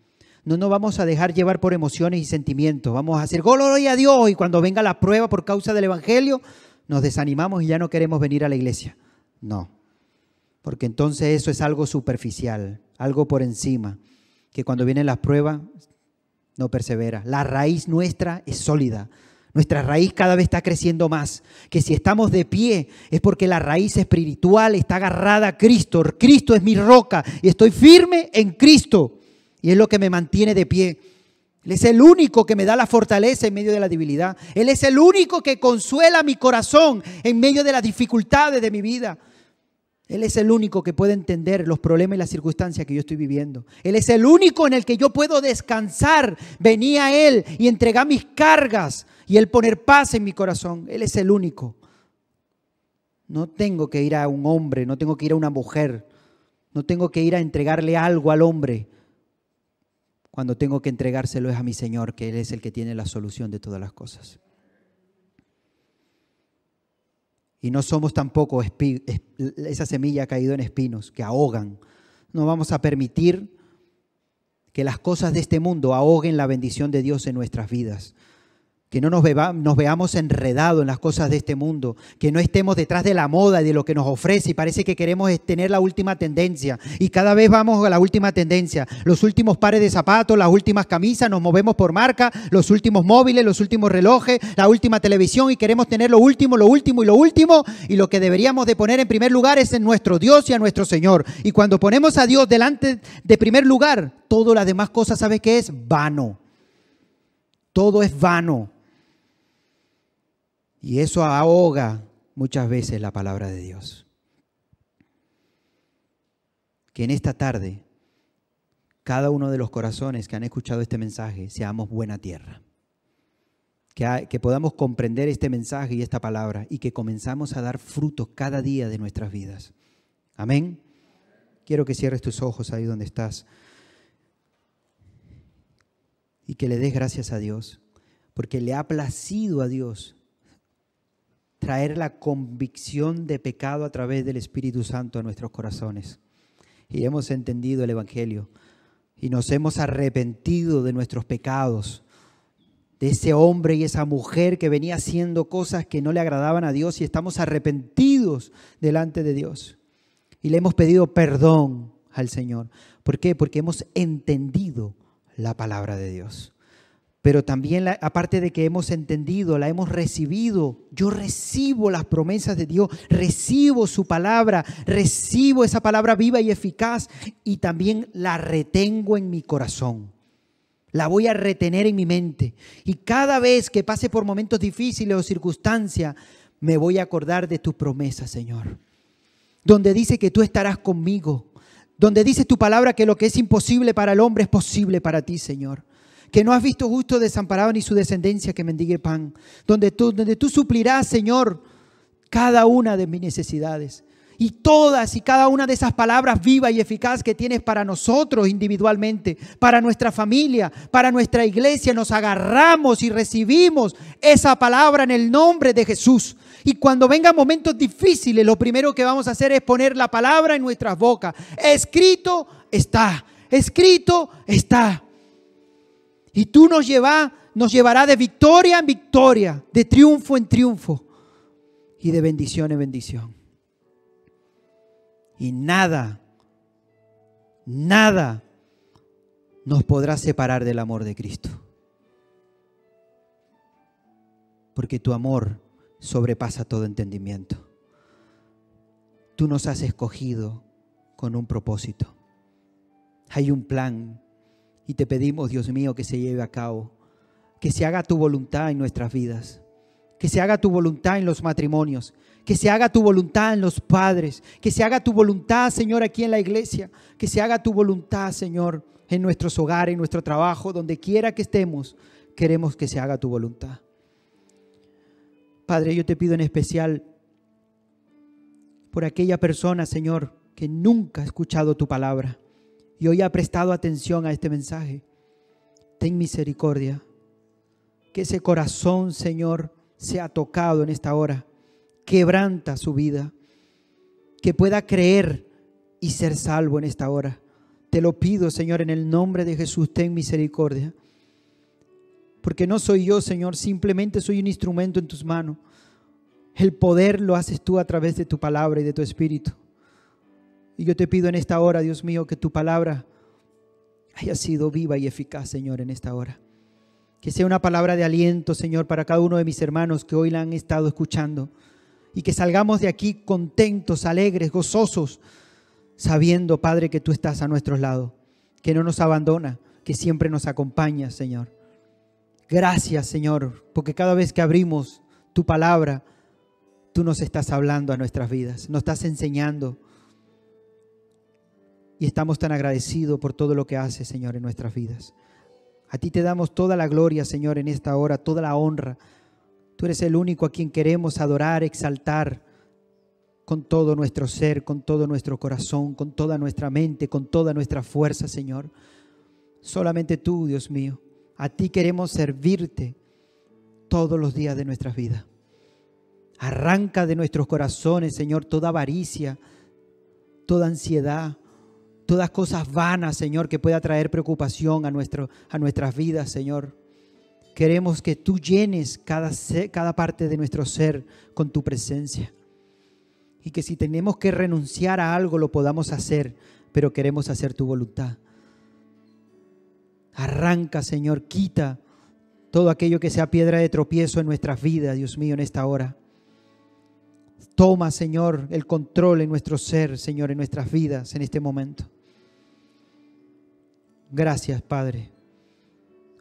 Speaker 1: No nos vamos a dejar llevar por emociones y sentimientos. Vamos a hacer gloria a Dios y cuando venga la prueba por causa del Evangelio, nos desanimamos y ya no queremos venir a la iglesia. No, porque entonces eso es algo superficial, algo por encima que cuando vienen las pruebas no persevera. La raíz nuestra es sólida. Nuestra raíz cada vez está creciendo más. Que si estamos de pie es porque la raíz espiritual está agarrada a Cristo. Cristo es mi roca y estoy firme en Cristo. Y es lo que me mantiene de pie. Él es el único que me da la fortaleza en medio de la debilidad. Él es el único que consuela mi corazón en medio de las dificultades de mi vida. Él es el único que puede entender los problemas y las circunstancias que yo estoy viviendo. Él es el único en el que yo puedo descansar. Venía a Él y entregar mis cargas y Él poner paz en mi corazón. Él es el único. No tengo que ir a un hombre, no tengo que ir a una mujer, no tengo que ir a entregarle algo al hombre. Cuando tengo que entregárselo es a mi Señor, que Él es el que tiene la solución de todas las cosas. Y no somos tampoco esa semilla ha caído en espinos que ahogan. No vamos a permitir que las cosas de este mundo ahoguen la bendición de Dios en nuestras vidas que no nos, veamos enredados en las cosas de este mundo, que no estemos detrás de la moda y de lo que nos ofrece y parece que queremos tener la última tendencia y cada vez vamos a la última tendencia, los últimos pares de zapatos, las últimas camisas, nos movemos por marca, los últimos móviles, los últimos relojes, la última televisión y queremos tener lo último, lo último y lo último y lo que deberíamos de poner en primer lugar es en nuestro Dios y a nuestro Señor. Y cuando ponemos a Dios delante de primer lugar, todas las demás cosas, ¿sabe qué es? Vano. Todo es vano. Y eso ahoga muchas veces la palabra de Dios. Que en esta tarde, cada uno de los corazones que han escuchado este mensaje, seamos buena tierra. Que, que, podamos comprender este mensaje y esta palabra y que comenzamos a dar frutos cada día de nuestras vidas. Amén. Quiero que cierres tus ojos ahí donde estás y que le des gracias a Dios, porque le ha placido a Dios traer la convicción de pecado a través del Espíritu Santo a nuestros corazones. Y hemos entendido el Evangelio y nos hemos arrepentido de nuestros pecados, de ese hombre y esa mujer que venía haciendo cosas que no le agradaban a Dios y estamos arrepentidos delante de Dios. Y le hemos pedido perdón al Señor. ¿Por qué? Porque hemos entendido la palabra de Dios pero también aparte de que hemos entendido, la hemos recibido. Yo recibo las promesas de Dios, recibo su palabra, recibo esa palabra viva y eficaz y también la retengo en mi corazón. La voy a retener en mi mente. Y cada vez que pase por momentos difíciles o circunstancias, me voy a acordar de tus promesas, Señor. Donde dice que tú estarás conmigo. Donde dice tu palabra que lo que es imposible para el hombre es posible para ti, Señor que no has visto justo desamparado ni su descendencia que mendigue pan, donde tú, donde tú suplirás, Señor, cada una de mis necesidades. Y todas y cada una de esas palabras vivas y eficaces que tienes para nosotros individualmente, para nuestra familia, para nuestra iglesia, nos agarramos y recibimos esa palabra en el nombre de Jesús. Y cuando vengan momentos difíciles, lo primero que vamos a hacer es poner la palabra en nuestras bocas. Escrito está, escrito está. Y tú nos, lleva, nos llevará de victoria en victoria, de triunfo en triunfo y de bendición en bendición. Y nada, nada nos podrá separar del amor de Cristo. Porque tu amor sobrepasa todo entendimiento. Tú nos has escogido con un propósito. Hay un plan y te pedimos, Dios mío, que se lleve a cabo, que se haga tu voluntad en nuestras vidas, que se haga tu voluntad en los matrimonios, que se haga tu voluntad en los padres, que se haga tu voluntad, Señor, aquí en la iglesia, que se haga tu voluntad, Señor, en nuestros hogares, en nuestro trabajo, donde quiera que estemos, queremos que se haga tu voluntad. Padre, yo te pido en especial por aquella persona, Señor, que nunca ha escuchado tu palabra y hoy ha prestado atención a este mensaje, ten misericordia. Que ese corazón, Señor, sea tocado en esta hora. Quebranta su vida. Que pueda creer y ser salvo en esta hora. Te lo pido, Señor, en el nombre de Jesús, ten misericordia. Porque no soy yo, Señor, simplemente soy un instrumento en tus manos. El poder lo haces tú a través de tu palabra y de tu espíritu. Y yo te pido en esta hora, Dios mío, que tu palabra haya sido viva y eficaz, Señor, en esta hora.
Speaker 2: Que sea una palabra de aliento, Señor, para cada uno de mis hermanos que hoy la han estado escuchando. Y que salgamos de aquí contentos, alegres, gozosos, sabiendo, Padre, que tú estás a nuestro lado, que no nos abandona, que siempre nos acompaña, Señor. Gracias, Señor, porque cada vez que abrimos tu palabra, tú nos estás hablando a nuestras vidas, nos estás enseñando. Y estamos tan agradecidos por todo lo que haces, Señor, en nuestras vidas. A ti te damos toda la gloria, Señor, en esta hora, toda la honra. Tú eres el único a quien queremos adorar, exaltar con todo nuestro ser, con todo nuestro corazón, con toda nuestra mente, con toda nuestra fuerza, Señor. Solamente tú, Dios mío. A ti queremos servirte todos los días de nuestras vidas. Arranca de nuestros corazones, Señor, toda avaricia, toda ansiedad, todas cosas vanas, Señor, que pueda traer preocupación a, nuestro, a nuestras vidas, Señor. Queremos que tú llenes cada, cada parte de nuestro ser con tu presencia. Y que si tenemos que renunciar a algo, lo podamos hacer, pero queremos hacer tu voluntad. Arranca, Señor, quita todo aquello que sea piedra de tropiezo en nuestras vidas, Dios mío, en esta hora. Toma, Señor, el control en nuestro ser, Señor, en nuestras vidas en este momento. Gracias, Padre.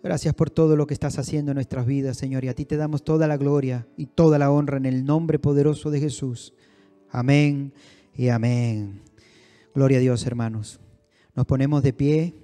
Speaker 2: Gracias por todo lo que estás haciendo en nuestras vidas, Señor. Y a ti te damos toda la gloria y toda la honra en el nombre poderoso de Jesús. Amén y amén. Gloria a Dios, hermanos. Nos ponemos de pie.